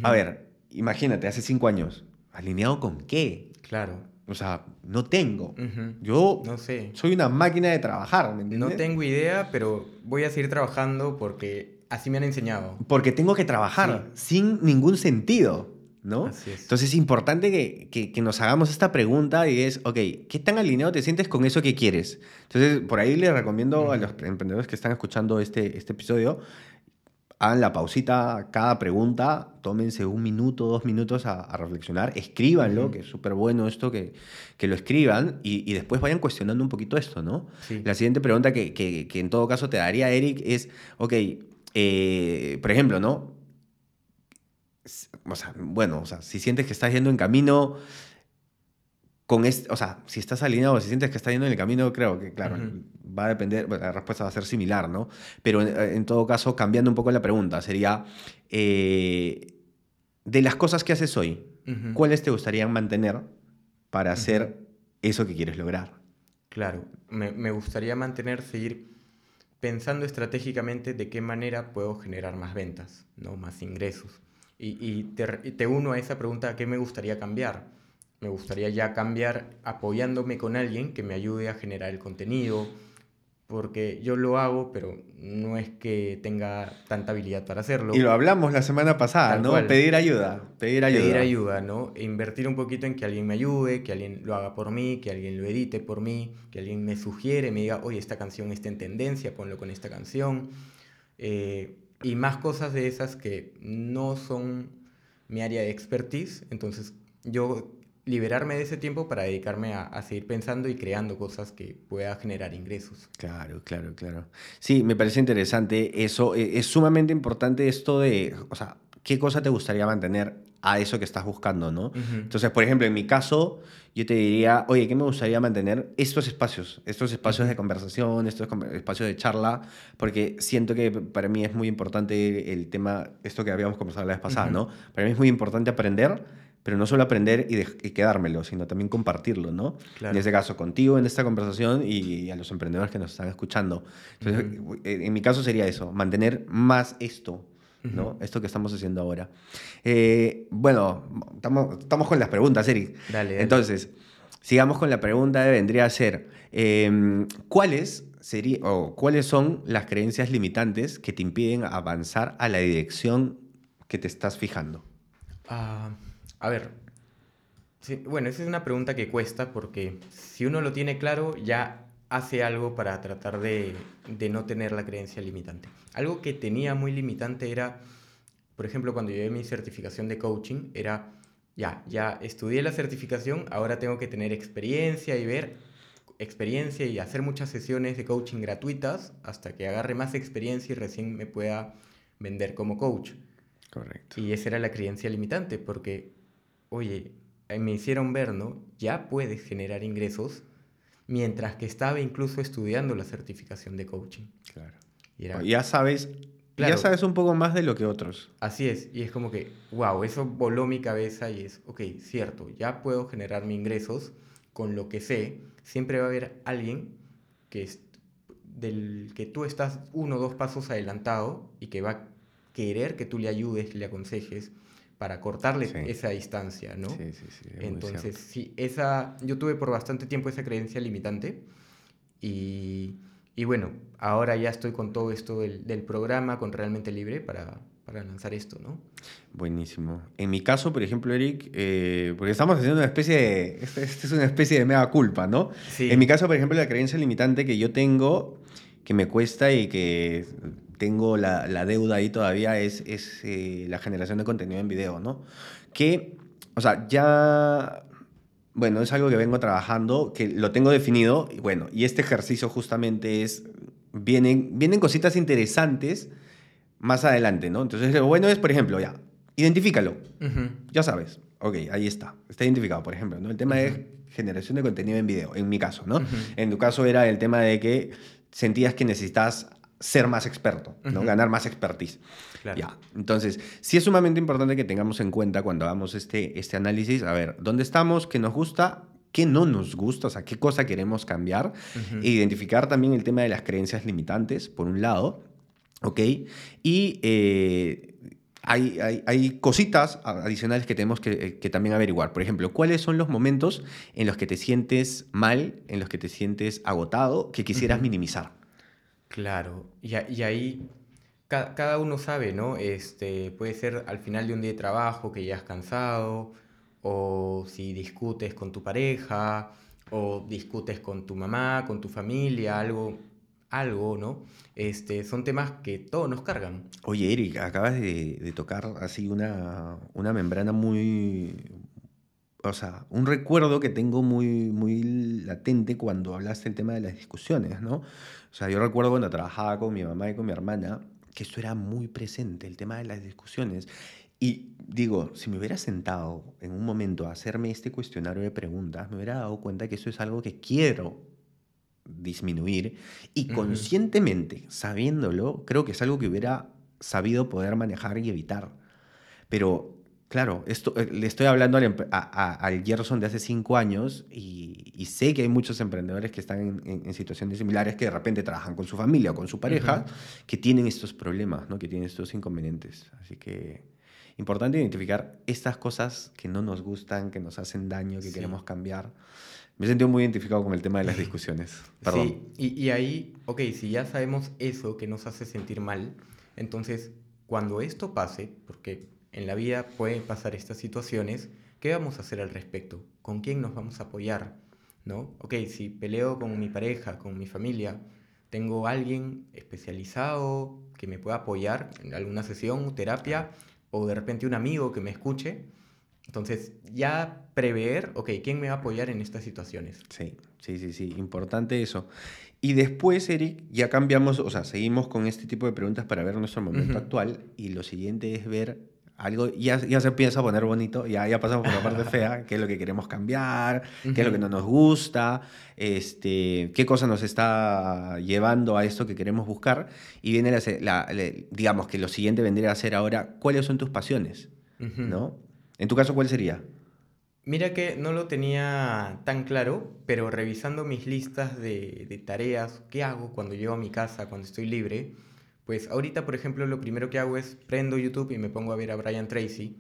A ver, imagínate, hace cinco años, ¿alineado con qué? Claro. O sea, no tengo. Yo no sé. soy una máquina de trabajar, ¿me entiendes? No tengo idea, pero voy a seguir trabajando porque así me han enseñado. Porque tengo que trabajar sin ningún sentido, ¿no? Así es. Entonces es importante que, que, que, nos hagamos esta pregunta y es, ok, ¿qué tan alineado te sientes con eso que quieres? Entonces, por ahí les recomiendo a los emprendedores que están escuchando este, este episodio hagan la pausita cada pregunta, tómense un minuto, dos minutos a, reflexionar, escríbanlo, que es súper bueno esto que, que lo escriban y, después vayan cuestionando un poquito esto, ¿no? La siguiente pregunta que, que, que, en todo caso te daría Eric es, ok, eh, por ejemplo, ¿no? O sea, bueno, o sea, si sientes que estás yendo en camino con este, o sea, si estás alineado, si sientes que estás yendo en el camino, creo que, claro, va a depender, la respuesta va a ser similar, ¿no? Pero en, todo caso, cambiando un poco la pregunta, sería, eh, de las cosas que haces hoy, ¿cuáles te gustaría mantener para hacer eso que quieres lograr? Claro, me, me, gustaría mantener, seguir pensando estratégicamente de qué manera puedo generar más ventas, ¿no? más ingresos. Y, y te, te uno a esa pregunta, ¿qué me gustaría cambiar? me gustaría ya cambiar apoyándome con alguien que me ayude a generar el contenido. porque yo lo hago, pero no es que tenga tanta habilidad para hacerlo. Y lo hablamos la semana pasada, ¿no? Pedir ayuda, pedir ayuda. Pedir ayuda, ¿no? E invertir un poquito en que alguien me ayude, que alguien lo haga por mí, que alguien lo edite por mí, que alguien me sugiere, me diga, oye, esta canción está en tendencia, ponlo con esta canción. Eh, y más cosas de esas que no son mi área de expertise. Entonces, yo liberarme de ese tiempo para dedicarme a, seguir pensando y creando cosas que pueda generar ingresos. Claro, claro, claro. Sí, me parece interesante eso. E, es sumamente importante esto de, o sea, ¿qué cosa te gustaría mantener a eso que estás buscando, no? Entonces, por ejemplo, en mi caso, yo te diría, oye, ¿qué me gustaría mantener? Estos espacios, estos espacios de conversación, estos espacios de charla, porque siento que para mí es muy importante el tema, esto que habíamos conversado la vez pasada, ¿no? Para mí es muy importante aprender pero no solo aprender y, quedármelo, sino también compartirlo, ¿no? En este caso, contigo en esta conversación y, a los emprendedores que nos están escuchando. Entonces, eh, en mi caso sería eso, mantener más esto, ¿no? Esto que estamos haciendo ahora. Eh, bueno, estamos, estamos, con las preguntas, Eric. Dale, Entonces, sigamos con la pregunta, vendría a ser, em, ¿cuáles, sería, o ¿cuáles son las creencias limitantes que te impiden avanzar a la dirección que te estás fijando? Ah... A ver, bueno, esa es una pregunta que cuesta porque si uno lo tiene claro, ya hace algo para tratar de, no tener la creencia limitante. Algo que tenía muy limitante era, por ejemplo, cuando llevé mi certificación de coaching, era, ya, ya estudié la certificación, ahora tengo que tener experiencia y ver experiencia y hacer muchas sesiones de coaching gratuitas hasta que agarre más experiencia y recién me pueda vender como coach. Correcto. Y esa era la creencia limitante, porque oye, eh, me hicieron ver, ¿no? Ya puedes generar ingresos mientras que estaba incluso estudiando la certificación de coaching. Claro. ya sabes, ya sabes un poco más de lo que otros. Así es, y es como que, wow, eso voló mi cabeza y es, ok, cierto, ya puedo generar mis ingresos con lo que sé, siempre va a haber alguien que es del que tú estás uno o dos pasos adelantado y que va a querer que tú le ayudes, le aconsejes, para cortarle esa distancia, ¿no? Sí, sí, sí. Entonces, sí, esa, yo tuve por bastante tiempo esa creencia limitante y, y bueno, ahora ya estoy con todo esto del, del programa, con Realmente Libre, para, para, lanzar esto, ¿no? Buenísimo. En mi caso, por ejemplo, Eric, eh, porque estamos haciendo una especie de, esta es una especie de mega culpa, ¿no? Sí. En mi caso, por ejemplo, la creencia limitante que yo tengo, que me cuesta y que tengo la, la deuda ahí todavía es, es eh, la generación de contenido en video, ¿no? Que, o sea, ya, bueno, es algo que vengo trabajando, que lo tengo definido, y bueno, y este ejercicio justamente es, vienen, vienen cositas interesantes más adelante, ¿no? Entonces, lo bueno es, por ejemplo, ya, identifícalo, ya sabes, ok, ahí está, está identificado, por ejemplo, ¿no? El tema de generación de contenido en video, en mi caso, ¿no? En tu caso era el tema de que sentías que necesitas ser más experto, ¿no? ganar más expertise. Ya. Entonces, sí es sumamente importante que tengamos en cuenta cuando hagamos este, este análisis, a ver, ¿dónde estamos? ¿Qué nos gusta? ¿Qué no nos gusta? O sea, ¿qué cosa queremos cambiar? E identificar también el tema de las creencias limitantes, por un lado, ¿ok? Y eh, hay, hay, hay, cositas adicionales que tenemos que, que, también averiguar. Por ejemplo, ¿cuáles son los momentos en los que te sientes mal, en los que te sientes agotado, que quisieras minimizar? Claro, y, ahí cada uno sabe, ¿no? Este, puede ser al final de un día de trabajo que ya has cansado, o si discutes con tu pareja, o discutes con tu mamá, con tu familia, algo, algo, ¿no? Este, son temas que todos nos cargan. Oye, Eric, acabas de, tocar así una, una, membrana muy, o sea, un recuerdo que tengo muy, muy latente cuando hablaste del tema de las discusiones, ¿no? O sea, yo recuerdo cuando trabajaba con mi mamá y con mi hermana, que esto era muy presente, el tema de las discusiones. Y digo, si me hubiera sentado en un momento a hacerme este cuestionario de preguntas, me hubiera dado cuenta que eso es algo que quiero disminuir y conscientemente, sabiéndolo, creo que es algo que hubiera sabido poder manejar y evitar. Pero Claro, esto, eh, le estoy hablando al, al, Gerson de hace cinco años y, sé que hay muchos emprendedores que están en, situaciones similares que de repente trabajan con su familia o con su pareja que tienen estos problemas, ¿no? que tienen estos inconvenientes. Así que importante identificar estas cosas que no nos gustan, que nos hacen daño, que queremos cambiar. Me he sentido muy identificado con el tema de las discusiones. Perdón. Sí, y, y ahí, ok, si ya sabemos eso que nos hace sentir mal, entonces cuando esto pase, porque en la vida pueden pasar estas situaciones, ¿qué vamos a hacer al respecto? ¿Con quién nos vamos a apoyar? ¿No? Ok, si peleo con mi pareja, con mi familia, tengo alguien especializado que me pueda apoyar en alguna sesión, terapia, o de repente un amigo que me escuche. Entonces, ya prever, ok, ¿quién me va a apoyar en estas situaciones? Sí, sí, sí, sí, importante eso. Y después, Eric, ya cambiamos, o sea, seguimos con este tipo de preguntas para ver nuestro momento actual y lo siguiente es ver algo, ya, ya se empieza a poner bonito, ya, ya pasamos por la parte fea, qué es lo que queremos cambiar, qué es lo que no nos gusta, este, qué cosa nos está llevando a esto que queremos buscar. Y viene, la, la- digamos que lo siguiente vendría a ser ahora, ¿cuáles son tus pasiones? ¿No? En tu caso, ¿cuál sería? Mira que no lo tenía tan claro, pero revisando mis listas de, de tareas, ¿qué hago cuando llego a mi casa, cuando estoy libre? Pues ahorita, por ejemplo, lo primero que hago es prendo YouTube y me pongo a ver a Brian Tracy,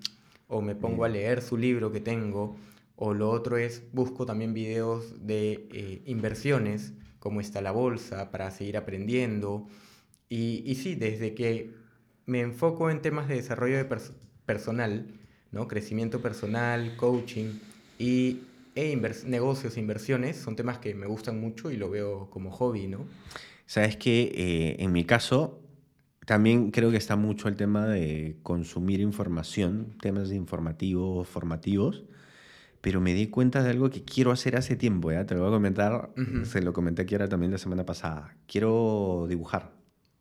o me pongo a leer su libro que tengo, o lo otro es busco también videos de eh, inversiones, cómo está la bolsa, para seguir aprendiendo. Y, y sí, desde que me enfoco en temas de desarrollo de pers- personal, ¿no? Crecimiento personal, coaching y e invers- negocios, inversiones, son temas que me gustan mucho y lo veo como hobby, ¿no? Sabes que eh, en mi caso también creo que está mucho el tema de consumir información, temas informativos, formativos, pero me di cuenta de algo que quiero hacer hace tiempo. Te lo voy a comentar, Ujú. se lo comenté aquí ahora también la semana pasada. Quiero dibujar,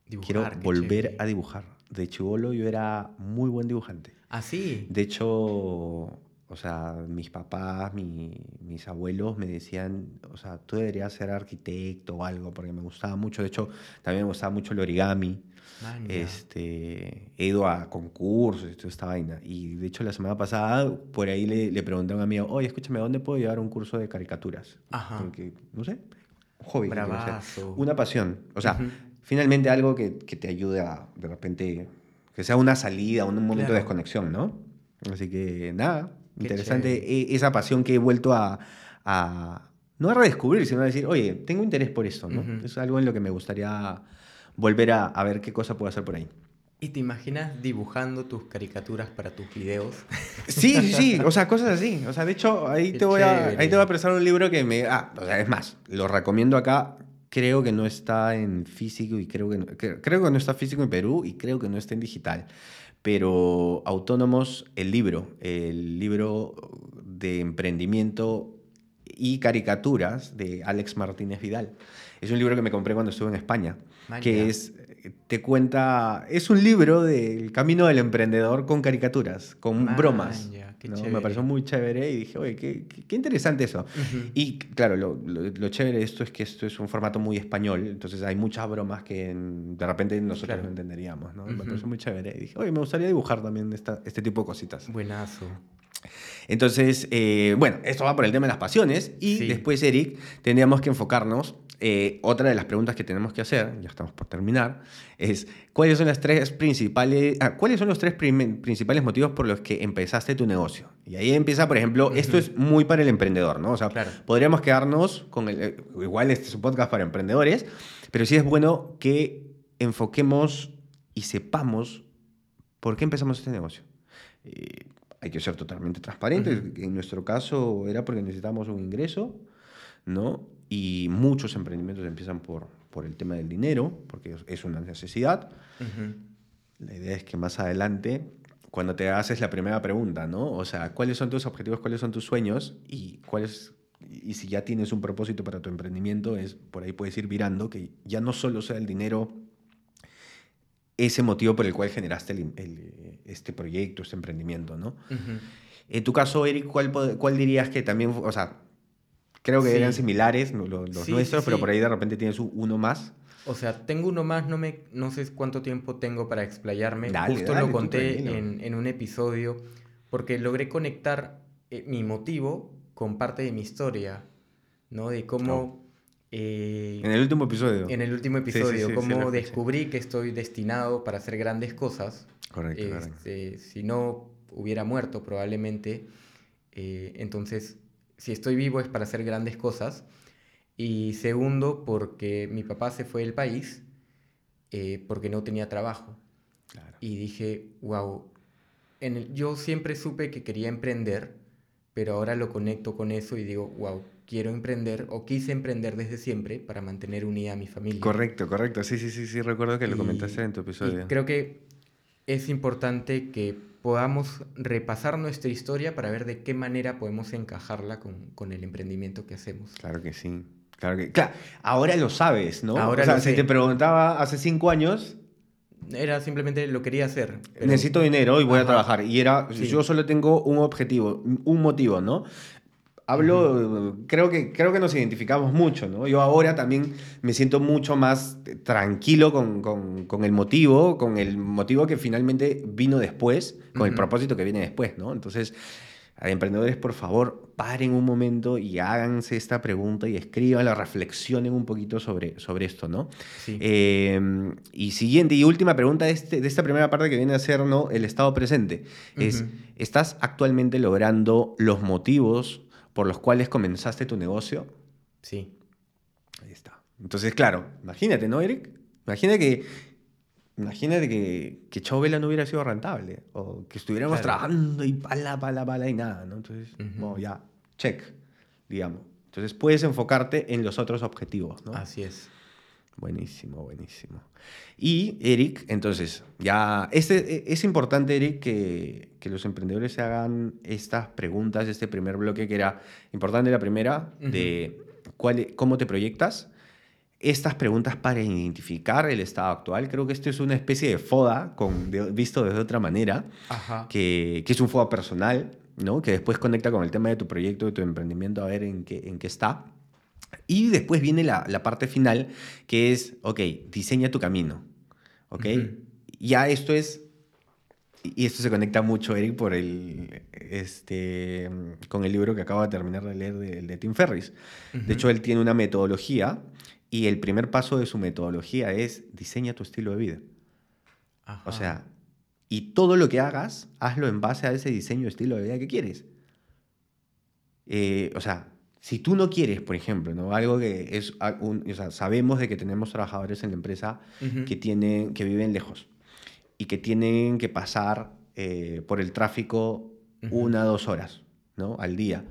Dibujar, quiero volver chévere. a dibujar. De chivolo yo era muy buen dibujante. Ah, sí. De hecho, o sea, mis papás, mi- mis abuelos me decían, o sea, tú deberías ser arquitecto o algo, porque me gustaba mucho. De hecho, también me gustaba mucho el origami. Man, ya. Este, he ido a concursos y toda esta vaina. Y de hecho, la semana pasada, por ahí le, le pregunté a un amigo, oye, escúchame, ¿a ¿dónde puedo llevar un curso de caricaturas? Ajá. Porque, no sé, un hobby. Bravazo. Una pasión. O sea, Ujú. finalmente algo que, que te ayude a, de repente, que sea una salida, un momento de Claro. desconexión, ¿no? Así que, nada, Qué interesante chévere. e- esa pasión que he vuelto a, a- no a redescubrir, sino a decir, oye, tengo interés por esto, ¿no? Ujú. Es algo en lo que me gustaría volver a, a ver qué cosa puedo hacer por ahí. ¿Y te imaginas dibujando tus caricaturas para tus videos? Sí, sí, sí, o sea, cosas así. O sea, de hecho, ahí Qué te, voy a, chévere. ahí te voy a prestar un libro que me... Ah, o sea, es más, lo recomiendo acá. Creo que no está en físico y creo que no, cre- creo que no está físico en Perú y creo que no está en digital. Pero Autónomos, el libro, el libro de emprendimiento y caricaturas de Alex Martínez Vidal. Es un libro que me compré cuando estuve en España, Man, que es, te cuenta, es un libro del camino del emprendedor con caricaturas, con Man, bromas. Me pareció muy chévere y dije, oye, qué, qué- qué interesante eso. Y claro, lo, lo- lo chévere de esto es que esto es un formato muy español, entonces hay muchas bromas que de repente nosotros Claro. no entenderíamos, ¿no? Me pareció muy chévere. Y dije, oye, me gustaría dibujar también esta, este tipo de cositas. Buenazo. Entonces, eh, bueno, esto va por el tema de las pasiones y Sí. después, Eric, tendríamos que enfocarnos. eh, otra de las preguntas que tenemos que hacer, ya estamos por terminar, es ¿cuáles son las tres principales, ah, cuáles son los tres principales motivos por los que empezaste tu negocio? Y ahí empieza, por ejemplo, esto es muy para el emprendedor, ¿no? O sea, Claro. podríamos quedarnos con el, eh, igual este es un podcast para emprendedores, pero sí es bueno que enfoquemos y sepamos por qué empezamos este negocio. Eh, hay que ser totalmente transparentes. En nuestro caso era porque necesitábamos un ingreso, ¿no? Y muchos emprendimientos empiezan por, por el tema del dinero, porque es- una necesidad. La idea es que más adelante, cuando te haces la primera pregunta, ¿no? O sea, ¿cuáles son tus objetivos, cuáles son tus sueños y cuáles y si ya tienes un propósito para tu emprendimiento, es por ahí puedes ir virando que ya no solo sea el dinero ese motivo por el cual generaste el- el- este proyecto, este emprendimiento, ¿no? En tu caso, Eric, ¿cuál, dirías que también, o sea, creo que Sí. eran similares lo- lo- los Sí, nuestros, sí, pero por ahí de repente tienes uno más? O sea, tengo uno más, no, me, no sé cuánto tiempo tengo para explayarme. Dale, Justo dale, lo conté en, en un episodio, porque logré conectar eh, mi motivo con parte de mi historia, ¿no? De cómo... eh, En el último episodio. en el último sí, episodio, sí, cómo descubrí que estoy destinado para hacer grandes cosas. Correcto, correcto. Este, si no hubiera muerto probablemente. eh, entonces, si estoy vivo es para hacer grandes cosas. Y segundo, porque mi papá se fue del país eh, porque no tenía trabajo. Y dije, wow, en yo siempre supe que quería emprender, pero ahora lo conecto con eso y digo, wow, quiero emprender o quise emprender desde siempre para mantener unida a mi familia. Correcto, correcto. Sí, sí, sí, sí, recuerdo que lo comentaste en tu episodio. creo que es importante que podamos repasar nuestra historia para ver de qué manera podemos encajarla con, con el emprendimiento que hacemos. Claro que sí. Claro que, claro, ahora lo sabes, ¿no? Ahora o sea, si te preguntaba hace cinco años, era simplemente lo quería hacer. Necesito dinero y voy a trabajar. Y era, yo solo tengo un objetivo, un motivo, ¿no? Hablo, creo, que, creo que nos identificamos mucho, ¿no? Yo ahora también me siento mucho más tranquilo con, con, con el motivo, con el motivo que finalmente vino después, con el propósito que viene después, ¿no? Entonces, emprendedores, por favor, paren un momento y háganse esta pregunta y escriban, la reflexionen un poquito sobre, sobre esto, ¿no? Em, y siguiente y última pregunta de, este, de, esta primera parte que viene a ser ¿no? el estado presente. Es, ¿estás actualmente logrando los motivos por los cuales comenzaste tu negocio? Sí. Ahí está. Entonces, claro, imagínate, ¿no, Eric? Imagínate que Imagínate que, que Vela no hubiera sido rentable o que estuviéramos trabajando y pala, pala, pala y nada, ¿no? Entonces, ya, check, digamos. Entonces puedes enfocarte en los otros objetivos, ¿no? Así es. Buenísimo, buenísimo. Y Eric, entonces, ya, este, e, es importante, Eric, que, que, los emprendedores se hagan estas preguntas, este primer bloque que era importante, la primera, de cuál, e, cómo te proyectas, estas preguntas para identificar el estado actual. Creo que esto es una especie de FODA, con, visto de otra manera, Que, que, es un FODA personal, ¿no? que después conecta con el tema de tu proyecto, de tu emprendimiento, a ver en qué, en qué está. Y después viene la, la parte final, que es, ok, diseña tu camino. ¿Ok? Ya esto es y esto se conecta mucho, Eric, por el, este, con el libro que acabo de terminar de leer de, de Tim Ferris. De hecho, él tiene una metodología y el primer paso de su metodología es diseña tu estilo de vida. O sea, y todo lo que hagas, hazlo en base a ese diseño de estilo de vida que quieres. Eh, o sea, si tú no quieres, por ejemplo, ¿no? algo que es, un, o sea, sabemos de que tenemos trabajadores en la empresa que, tienen, que viven lejos y que tienen que pasar eh, por el tráfico una o dos horas ¿no? al día.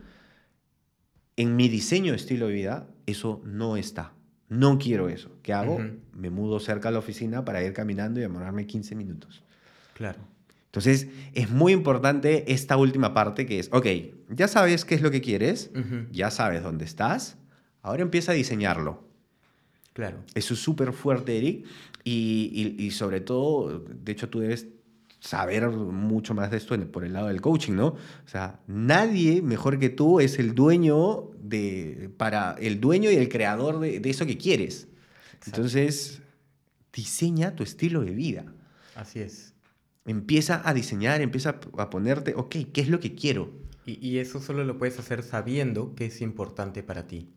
En mi diseño de estilo de vida, eso no está. No quiero eso. ¿Qué hago? Me mudo cerca a la oficina para ir caminando y demorarme 15 minutos. Claro. Entonces, es muy importante esta última parte que es, ok, ya sabes qué es lo que quieres, ya sabes dónde estás, ahora empieza a diseñarlo. Claro. Eso es súper fuerte, Eric, y, y, sobre todo, de hecho, tú debes saber mucho más de esto por el lado del coaching, ¿no? O sea, nadie mejor que tú es el dueño de, para el dueño y el creador de, eso que quieres. Entonces, diseña tu estilo de vida. Así es. Empieza a diseñar, empieza a ponerte, ok, ¿qué es lo que quiero? Y, y eso solo lo puedes hacer sabiendo que es importante para ti.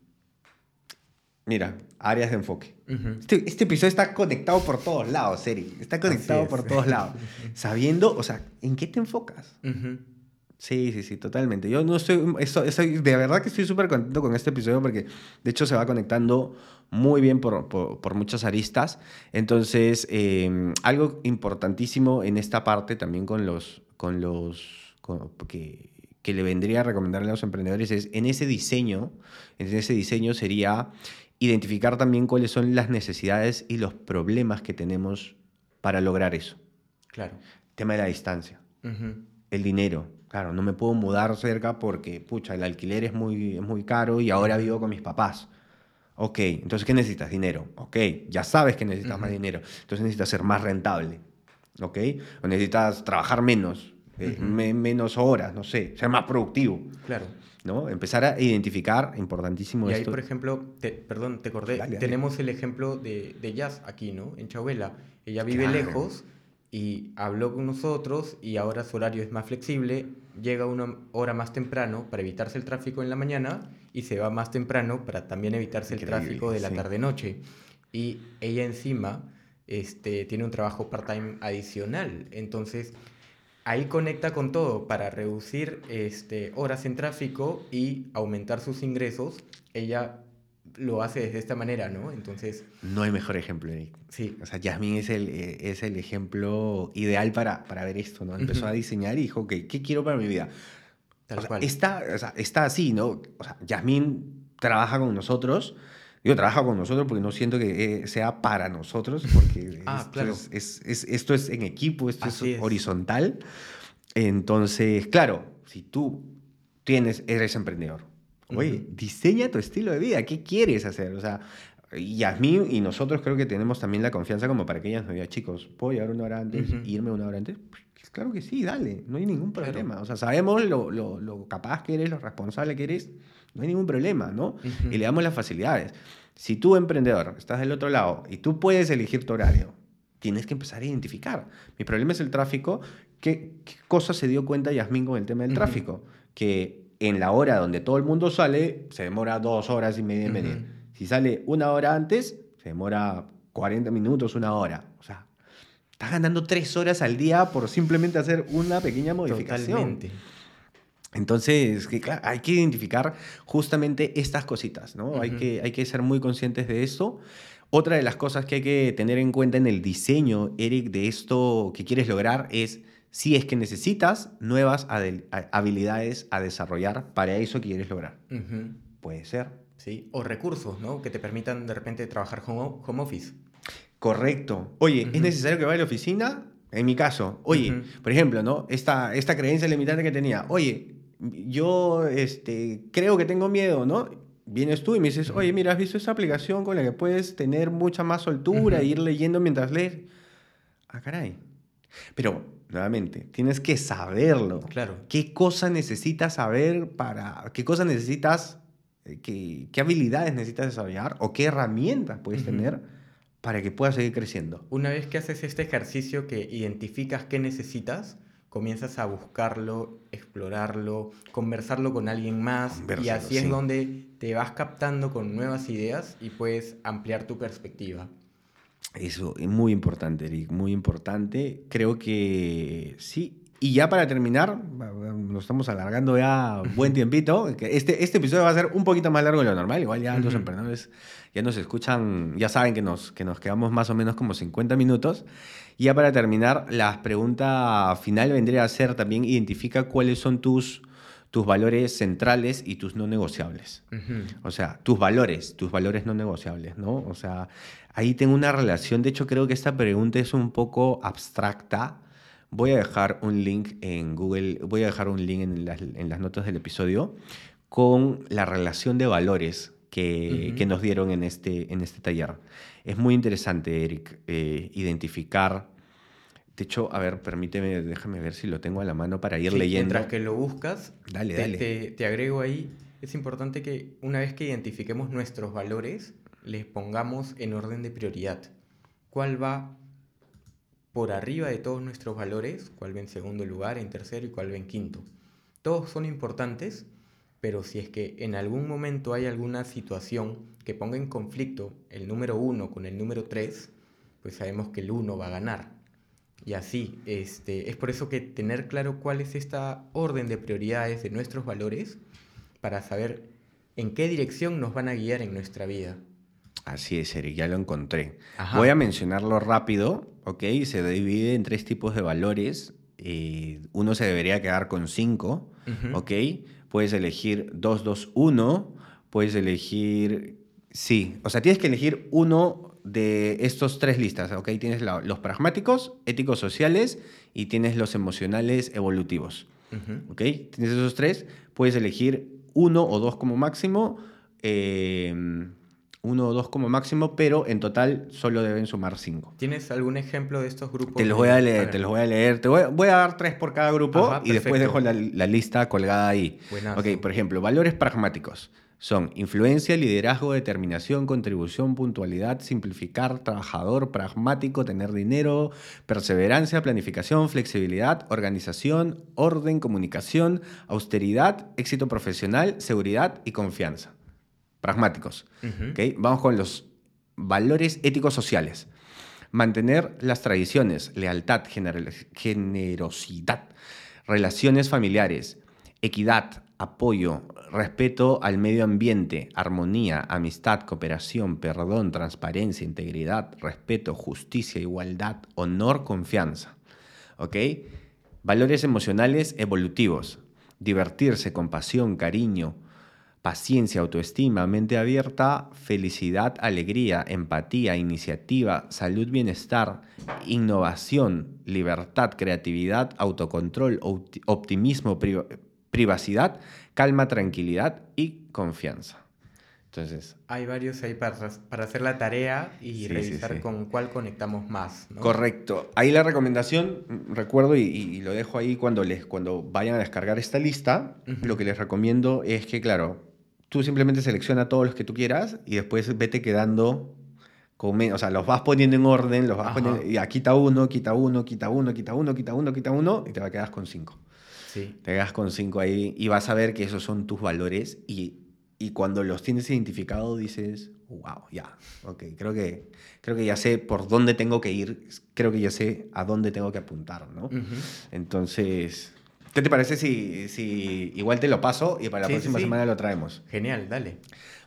Mira, áreas de enfoque. este, este, episodio está conectado por todos lados, Eric. Está conectado por todos lados. Sabiendo, o sea, ¿en qué te enfocas? Sí, sí, sí, totalmente. Yo no estoy, de verdad que estoy súper contento con este episodio porque de hecho se va conectando muy bien por, por, muchas aristas. Entonces, em, algo importantísimo en esta parte también con los, con los, que, que le vendría a recomendarle a los emprendedores es en ese diseño, en ese diseño sería identificar también cuáles son las necesidades y los problemas que tenemos para lograr eso. Claro. tema de la distancia. El dinero. Claro, no me puedo mudar cerca porque, pucha, el alquiler es muy, muy caro y ahora vivo con mis papás. Ok, entonces, ¿qué necesitas? Dinero. Ok, ya sabes que necesitas más dinero. Entonces necesitas ser más rentable. ¿Ok? O necesitas trabajar menos, eh, menos horas, no sé, ser más productivo. Claro. ¿No? Empezar a identificar, importantísimo y ahí, por ejemplo, perdón, te acordé, tenemos el ejemplo de, de, Jazz aquí, ¿no? En Chabela. Ella vive lejos y habló con nosotros y ahora su horario es más flexible, llega una hora más temprano para evitarse el tráfico en la mañana y se va más temprano para también evitarse el tráfico de la tarde-noche. Y ella encima este, tiene un trabajo part-time adicional, entonces ahí conecta con todo para reducir este, horas en tráfico y aumentar sus ingresos. Ella lo hace de esta manera, ¿no? Entonces... No hay mejor ejemplo, Eric. Sí. O sea, Yasmin es el, eh, es el ejemplo ideal para, para ver esto, ¿no? Empezó a diseñar y dijo, ¿qué quiero para mi vida? Tal cual. Está, o sea, está así, ¿no? O sea, Yasmin trabaja con nosotros. Yo trabajo con nosotros porque no siento que eh, sea para nosotros, porque ah, esto, claro. es, es, esto es en equipo, esto es, horizontal. Entonces, claro, si tú tienes, eres emprendedor, Oye, diseña tu estilo de vida. ¿Qué quieres hacer? O sea, Yasmín y nosotros creo que tenemos también la confianza como para que ella nos diga, chicos, ¿puedo llegar una hora antes? ¿Irme una hora antes? Pues, claro que sí, dale, no hay ningún problema. O sea, sabemos lo, lo, lo, capaz que eres, lo responsable que eres, no hay ningún problema, ¿no? Y le damos las facilidades. Si tú, emprendedor, estás del otro lado y tú puedes elegir tu horario, tienes que empezar a identificar. Mi problema es el tráfico. ¿Qué, qué cosa se dio cuenta Yasmín con el tema del tráfico? Que en la hora donde todo el mundo sale, se demora dos horas y media en Si sale una hora antes, se demora 40 minutos, una hora. O sea, estás ganando tres horas al día por simplemente hacer una pequeña modificación. Totalmente. Entonces, que, claro, hay que identificar justamente estas cositas, ¿no? hay, que, hay que ser muy conscientes de esto. Otra de las cosas que hay que tener en cuenta en el diseño, Eric, de esto que quieres lograr es si es que necesitas nuevas habilidades a desarrollar para eso que quieres lograr. Puede ser. Sí, o recursos, ¿no? Que te permitan de repente trabajar home, home office. Correcto. Oye, ¿es necesario que vaya a la oficina? En mi caso, oye, por ejemplo, ¿no? Esta, esta creencia limitante que tenía, oye, yo este, creo que tengo miedo, ¿no? Vienes tú y me dices, oye, mira, ¿has visto esa aplicación con la que puedes tener mucha más soltura e ir leyendo mientras lees? Ah, caray. Pero nuevamente, tienes que saberlo. Claro. ¿Qué cosa necesitas saber para, qué cosas necesitas, eh, qué, qué habilidades necesitas desarrollar o qué herramientas puedes tener para que puedas seguir creciendo? Una vez que haces este ejercicio que identificas qué necesitas, comienzas a buscarlo, explorarlo, conversarlo con alguien más y así es donde te vas captando con nuevas ideas y puedes ampliar tu perspectiva. Eso es muy importante, Eric, muy importante. Creo que sí. Y ya para terminar, nos estamos alargando ya buen tiempito. Este, este episodio va a ser un poquito más largo de lo normal. Igual ya los emprendedores ya nos escuchan, ya saben que nos, que nos quedamos más o menos como 50 minutos. Y ya para terminar, la pregunta final vendría a ser también identifica cuáles son tus tus valores centrales y tus no negociables. O sea, tus valores, tus valores no negociables, ¿no? O sea, ahí tengo una relación. De hecho, creo que esta pregunta es un poco abstracta. Voy a dejar un link en Google, voy a dejar un link en las, en las notas del episodio con la relación de valores que, que nos dieron en este, en este taller. Es muy interesante, Eric, eh, identificar de hecho, a ver, permíteme, déjame ver si lo tengo a la mano para ir leyendo. Mientras que lo buscas, dale, te, dale. Te, agrego ahí, es importante que una vez que identifiquemos nuestros valores, les pongamos en orden de prioridad. ¿Cuál va por arriba de todos nuestros valores? ¿Cuál va en segundo lugar, en tercero y cuál va en quinto? Todos son importantes, pero si es que en algún momento hay alguna situación que ponga en conflicto el número uno con el número tres, pues sabemos que el uno va a ganar. Y así, este, es por eso que tener claro cuál es esta orden de prioridades de nuestros valores para saber en qué dirección nos van a guiar en nuestra vida. Así es, Eric, ya lo encontré. Voy a mencionarlo rápido, ¿ok? Se divide en tres tipos de valores. Eh, uno se debería quedar con cinco, ¿ok? Puedes elegir 2, 2, 1, puedes elegir... Sí, o sea, tienes que elegir uno de estos tres listas, ¿ok? Tienes los pragmáticos, éticos sociales y tienes los emocionales evolutivos, ¿ok? Tienes esos tres, puedes elegir uno o dos como máximo, em, uno o dos como máximo, pero en total solo deben sumar cinco. ¿Tienes algún ejemplo de estos grupos? Te los voy a leer, te los voy a leer. Te voy, a dar tres por cada grupo y después dejo la, la, lista colgada ahí. Ok, por ejemplo, valores pragmáticos. Son influencia, liderazgo, determinación, contribución, puntualidad, simplificar, trabajador, pragmático, tener dinero, perseverancia, planificación, flexibilidad, organización, orden, comunicación, austeridad, éxito profesional, seguridad y confianza. Pragmáticos. Vamos con los valores éticos sociales. Mantener las tradiciones, lealtad, generosidad, relaciones familiares, equidad, apoyo, respeto al medio ambiente, armonía, amistad, cooperación, perdón, transparencia, integridad, respeto, justicia, igualdad, honor, confianza. ¿Ok? Valores emocionales evolutivos. Divertirse, compasión, cariño, paciencia, autoestima, mente abierta, felicidad, alegría, empatía, iniciativa, salud, bienestar, innovación, libertad, creatividad, autocontrol, optimismo, privacidad, calma, tranquilidad y confianza. Entonces, hay varios ahí para, para hacer la tarea y revisar con cuál conectamos más. Correcto. Ahí la recomendación, recuerdo y, lo dejo ahí cuando, les, cuando vayan a descargar esta lista, lo que les recomiendo es que, claro, tú simplemente selecciona todos los que tú quieras y después vete quedando con o sea, los vas poniendo en orden, los vas poniendo, y quita uno, quita uno, quita uno, quita uno, quita uno, quita uno, y te va a quedar con cinco. Sí. Te quedas con cinco ahí y vas a ver que esos son tus valores y y cuando los tienes identificados dices, wow, ya, ok, creo que, creo que ya sé por dónde tengo que ir, creo que ya sé a dónde tengo que apuntar, ¿no? Entonces, ¿qué te parece si, si igual te lo paso y para la próxima semana lo traemos? Genial, dale.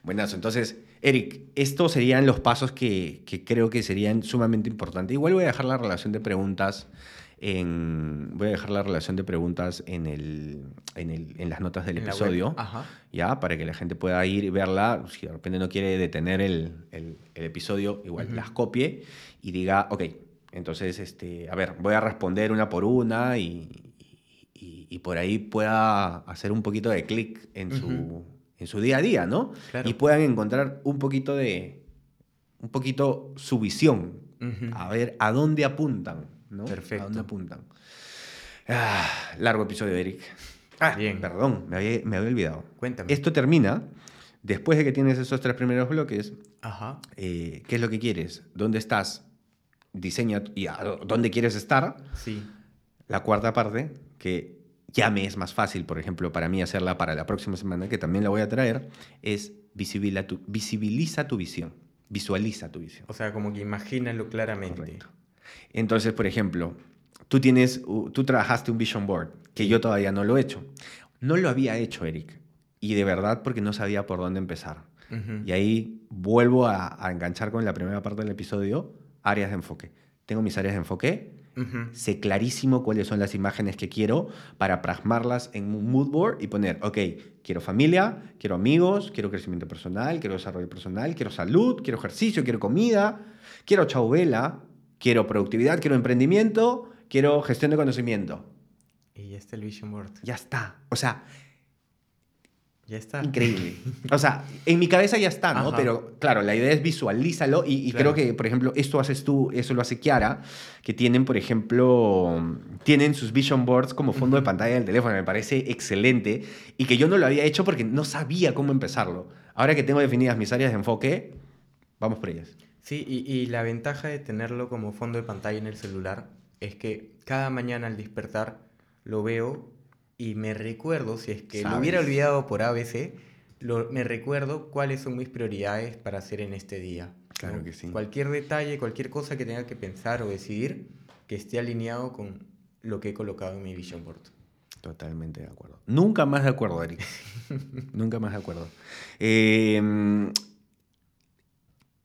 Buenazo, entonces, Eric, estos serían los pasos que, que creo que serían sumamente importantes. Igual voy a dejar la relación de preguntas voy a dejar la relación de preguntas en, el, en, el, en las notas del episodio, ya para que la gente pueda ir y verla. Si de repente no quiere detener el, el, episodio, igual las copie y diga, ok, entonces, este, a ver, voy a responder una por una y, y, por ahí pueda hacer un poquito de clic en, su, en su día a día, ¿no? Y puedan encontrar un poquito de, un poquito su visión, a ver a dónde apuntan. ¿no? Perfecto. ¿A dónde apuntan? Ah, largo episodio, Eric. Ah, Bien. Perdón, me había, me había, olvidado. Cuéntame. Esto termina después de que tienes esos tres primeros bloques. Ajá. Eh, ¿Qué es lo que quieres? ¿Dónde estás? Diseña y dónde quieres estar. Sí. La cuarta parte, que ya me es más fácil, por ejemplo, para mí hacerla para la próxima semana, que también la voy a traer, es visibiliza tu, visibiliza tu visión. Visualiza tu visión. O sea, como que imagínalo claramente. Correcto. Entonces, por ejemplo, tú, tienes, tú trabajaste un vision board, que yo todavía no lo he hecho. No lo había hecho, Eric. Y de verdad porque no sabía por dónde empezar. Y ahí vuelvo a, enganchar con la primera parte del episodio, áreas de enfoque. Tengo mis áreas de enfoque, sé clarísimo cuáles son las imágenes que quiero para plasmarlas en un mood board y poner, ok, quiero familia, quiero amigos, quiero crecimiento personal, quiero desarrollo personal, quiero salud, quiero ejercicio, quiero comida, quiero chauvela, Quiero productividad, quiero emprendimiento, quiero gestión de conocimiento. Y ya está el Vision Board. Ya está. O sea, ya está. Increíble. O sea, en mi cabeza ya está, ¿no? Pero claro, la idea es visualízalo y, creo que, por ejemplo, esto haces tú, eso lo hace Kiara, que tienen, por ejemplo, tienen sus vision boards como fondo de pantalla del teléfono. Me parece excelente y que yo no lo había hecho porque no sabía cómo empezarlo. Ahora que tengo definidas mis áreas de enfoque, vamos por ellas. Sí, y, la ventaja de tenerlo como fondo de pantalla en el celular es que cada mañana al despertar lo veo y me recuerdo, si es que lo hubiera olvidado por ABC, me recuerdo cuáles son mis prioridades para hacer en este día. Claro que sí. Cualquier detalle, cualquier cosa que tenga que pensar o decidir, que esté alineado con lo que he colocado en mi vision board. Totalmente de acuerdo. Nunca más de acuerdo, Eric. Nunca más de acuerdo. Eh,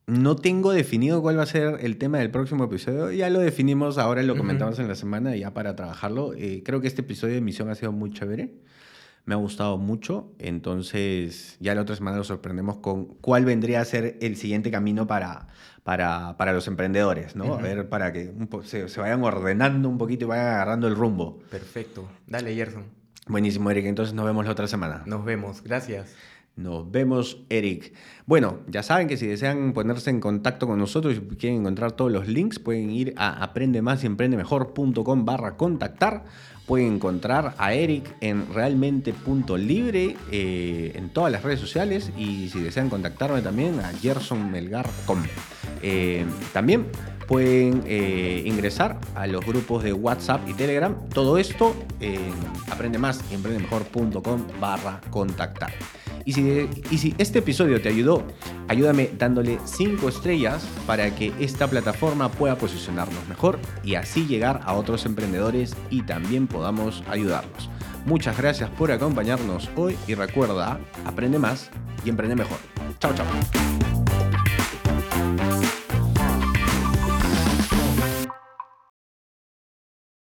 no tengo definido cuál va a ser el tema del próximo episodio. Ya lo definimos, ahora lo comentamos en la semana ya para trabajarlo. Eh, creo que este episodio de emisión ha sido muy chévere. Me ha gustado mucho. Entonces, ya la otra semana nos sorprendemos con cuál vendría a ser el siguiente camino para, para, para los emprendedores, ¿no? A ver, para que se, se, vayan ordenando un poquito y vayan agarrando el rumbo. Perfecto. Dale, Gerson. Buenísimo, Eric. Entonces nos vemos la otra semana. Nos vemos. Gracias. Nos vemos, Eric. Bueno, ya saben que si desean ponerse en contacto con nosotros y quieren encontrar todos los links, pueden ir a aprendemasyemprendemejor.com barra contactar. Pueden encontrar a Eric en realmente.libre eh, en todas las redes sociales y si desean contactarme también a gersonmelgar.com. Eh, también pueden eh, ingresar a los grupos de WhatsApp y Telegram. Todo esto en aprendemasyemprendemejor.com barra contactar. Y si, y si este episodio te ayudó, ayúdame dándole 5 estrellas para que esta plataforma pueda posicionarnos mejor y así llegar a otros emprendedores y también podamos ayudarlos. Muchas gracias por acompañarnos hoy y recuerda, aprende más y emprende mejor. Chao, chao.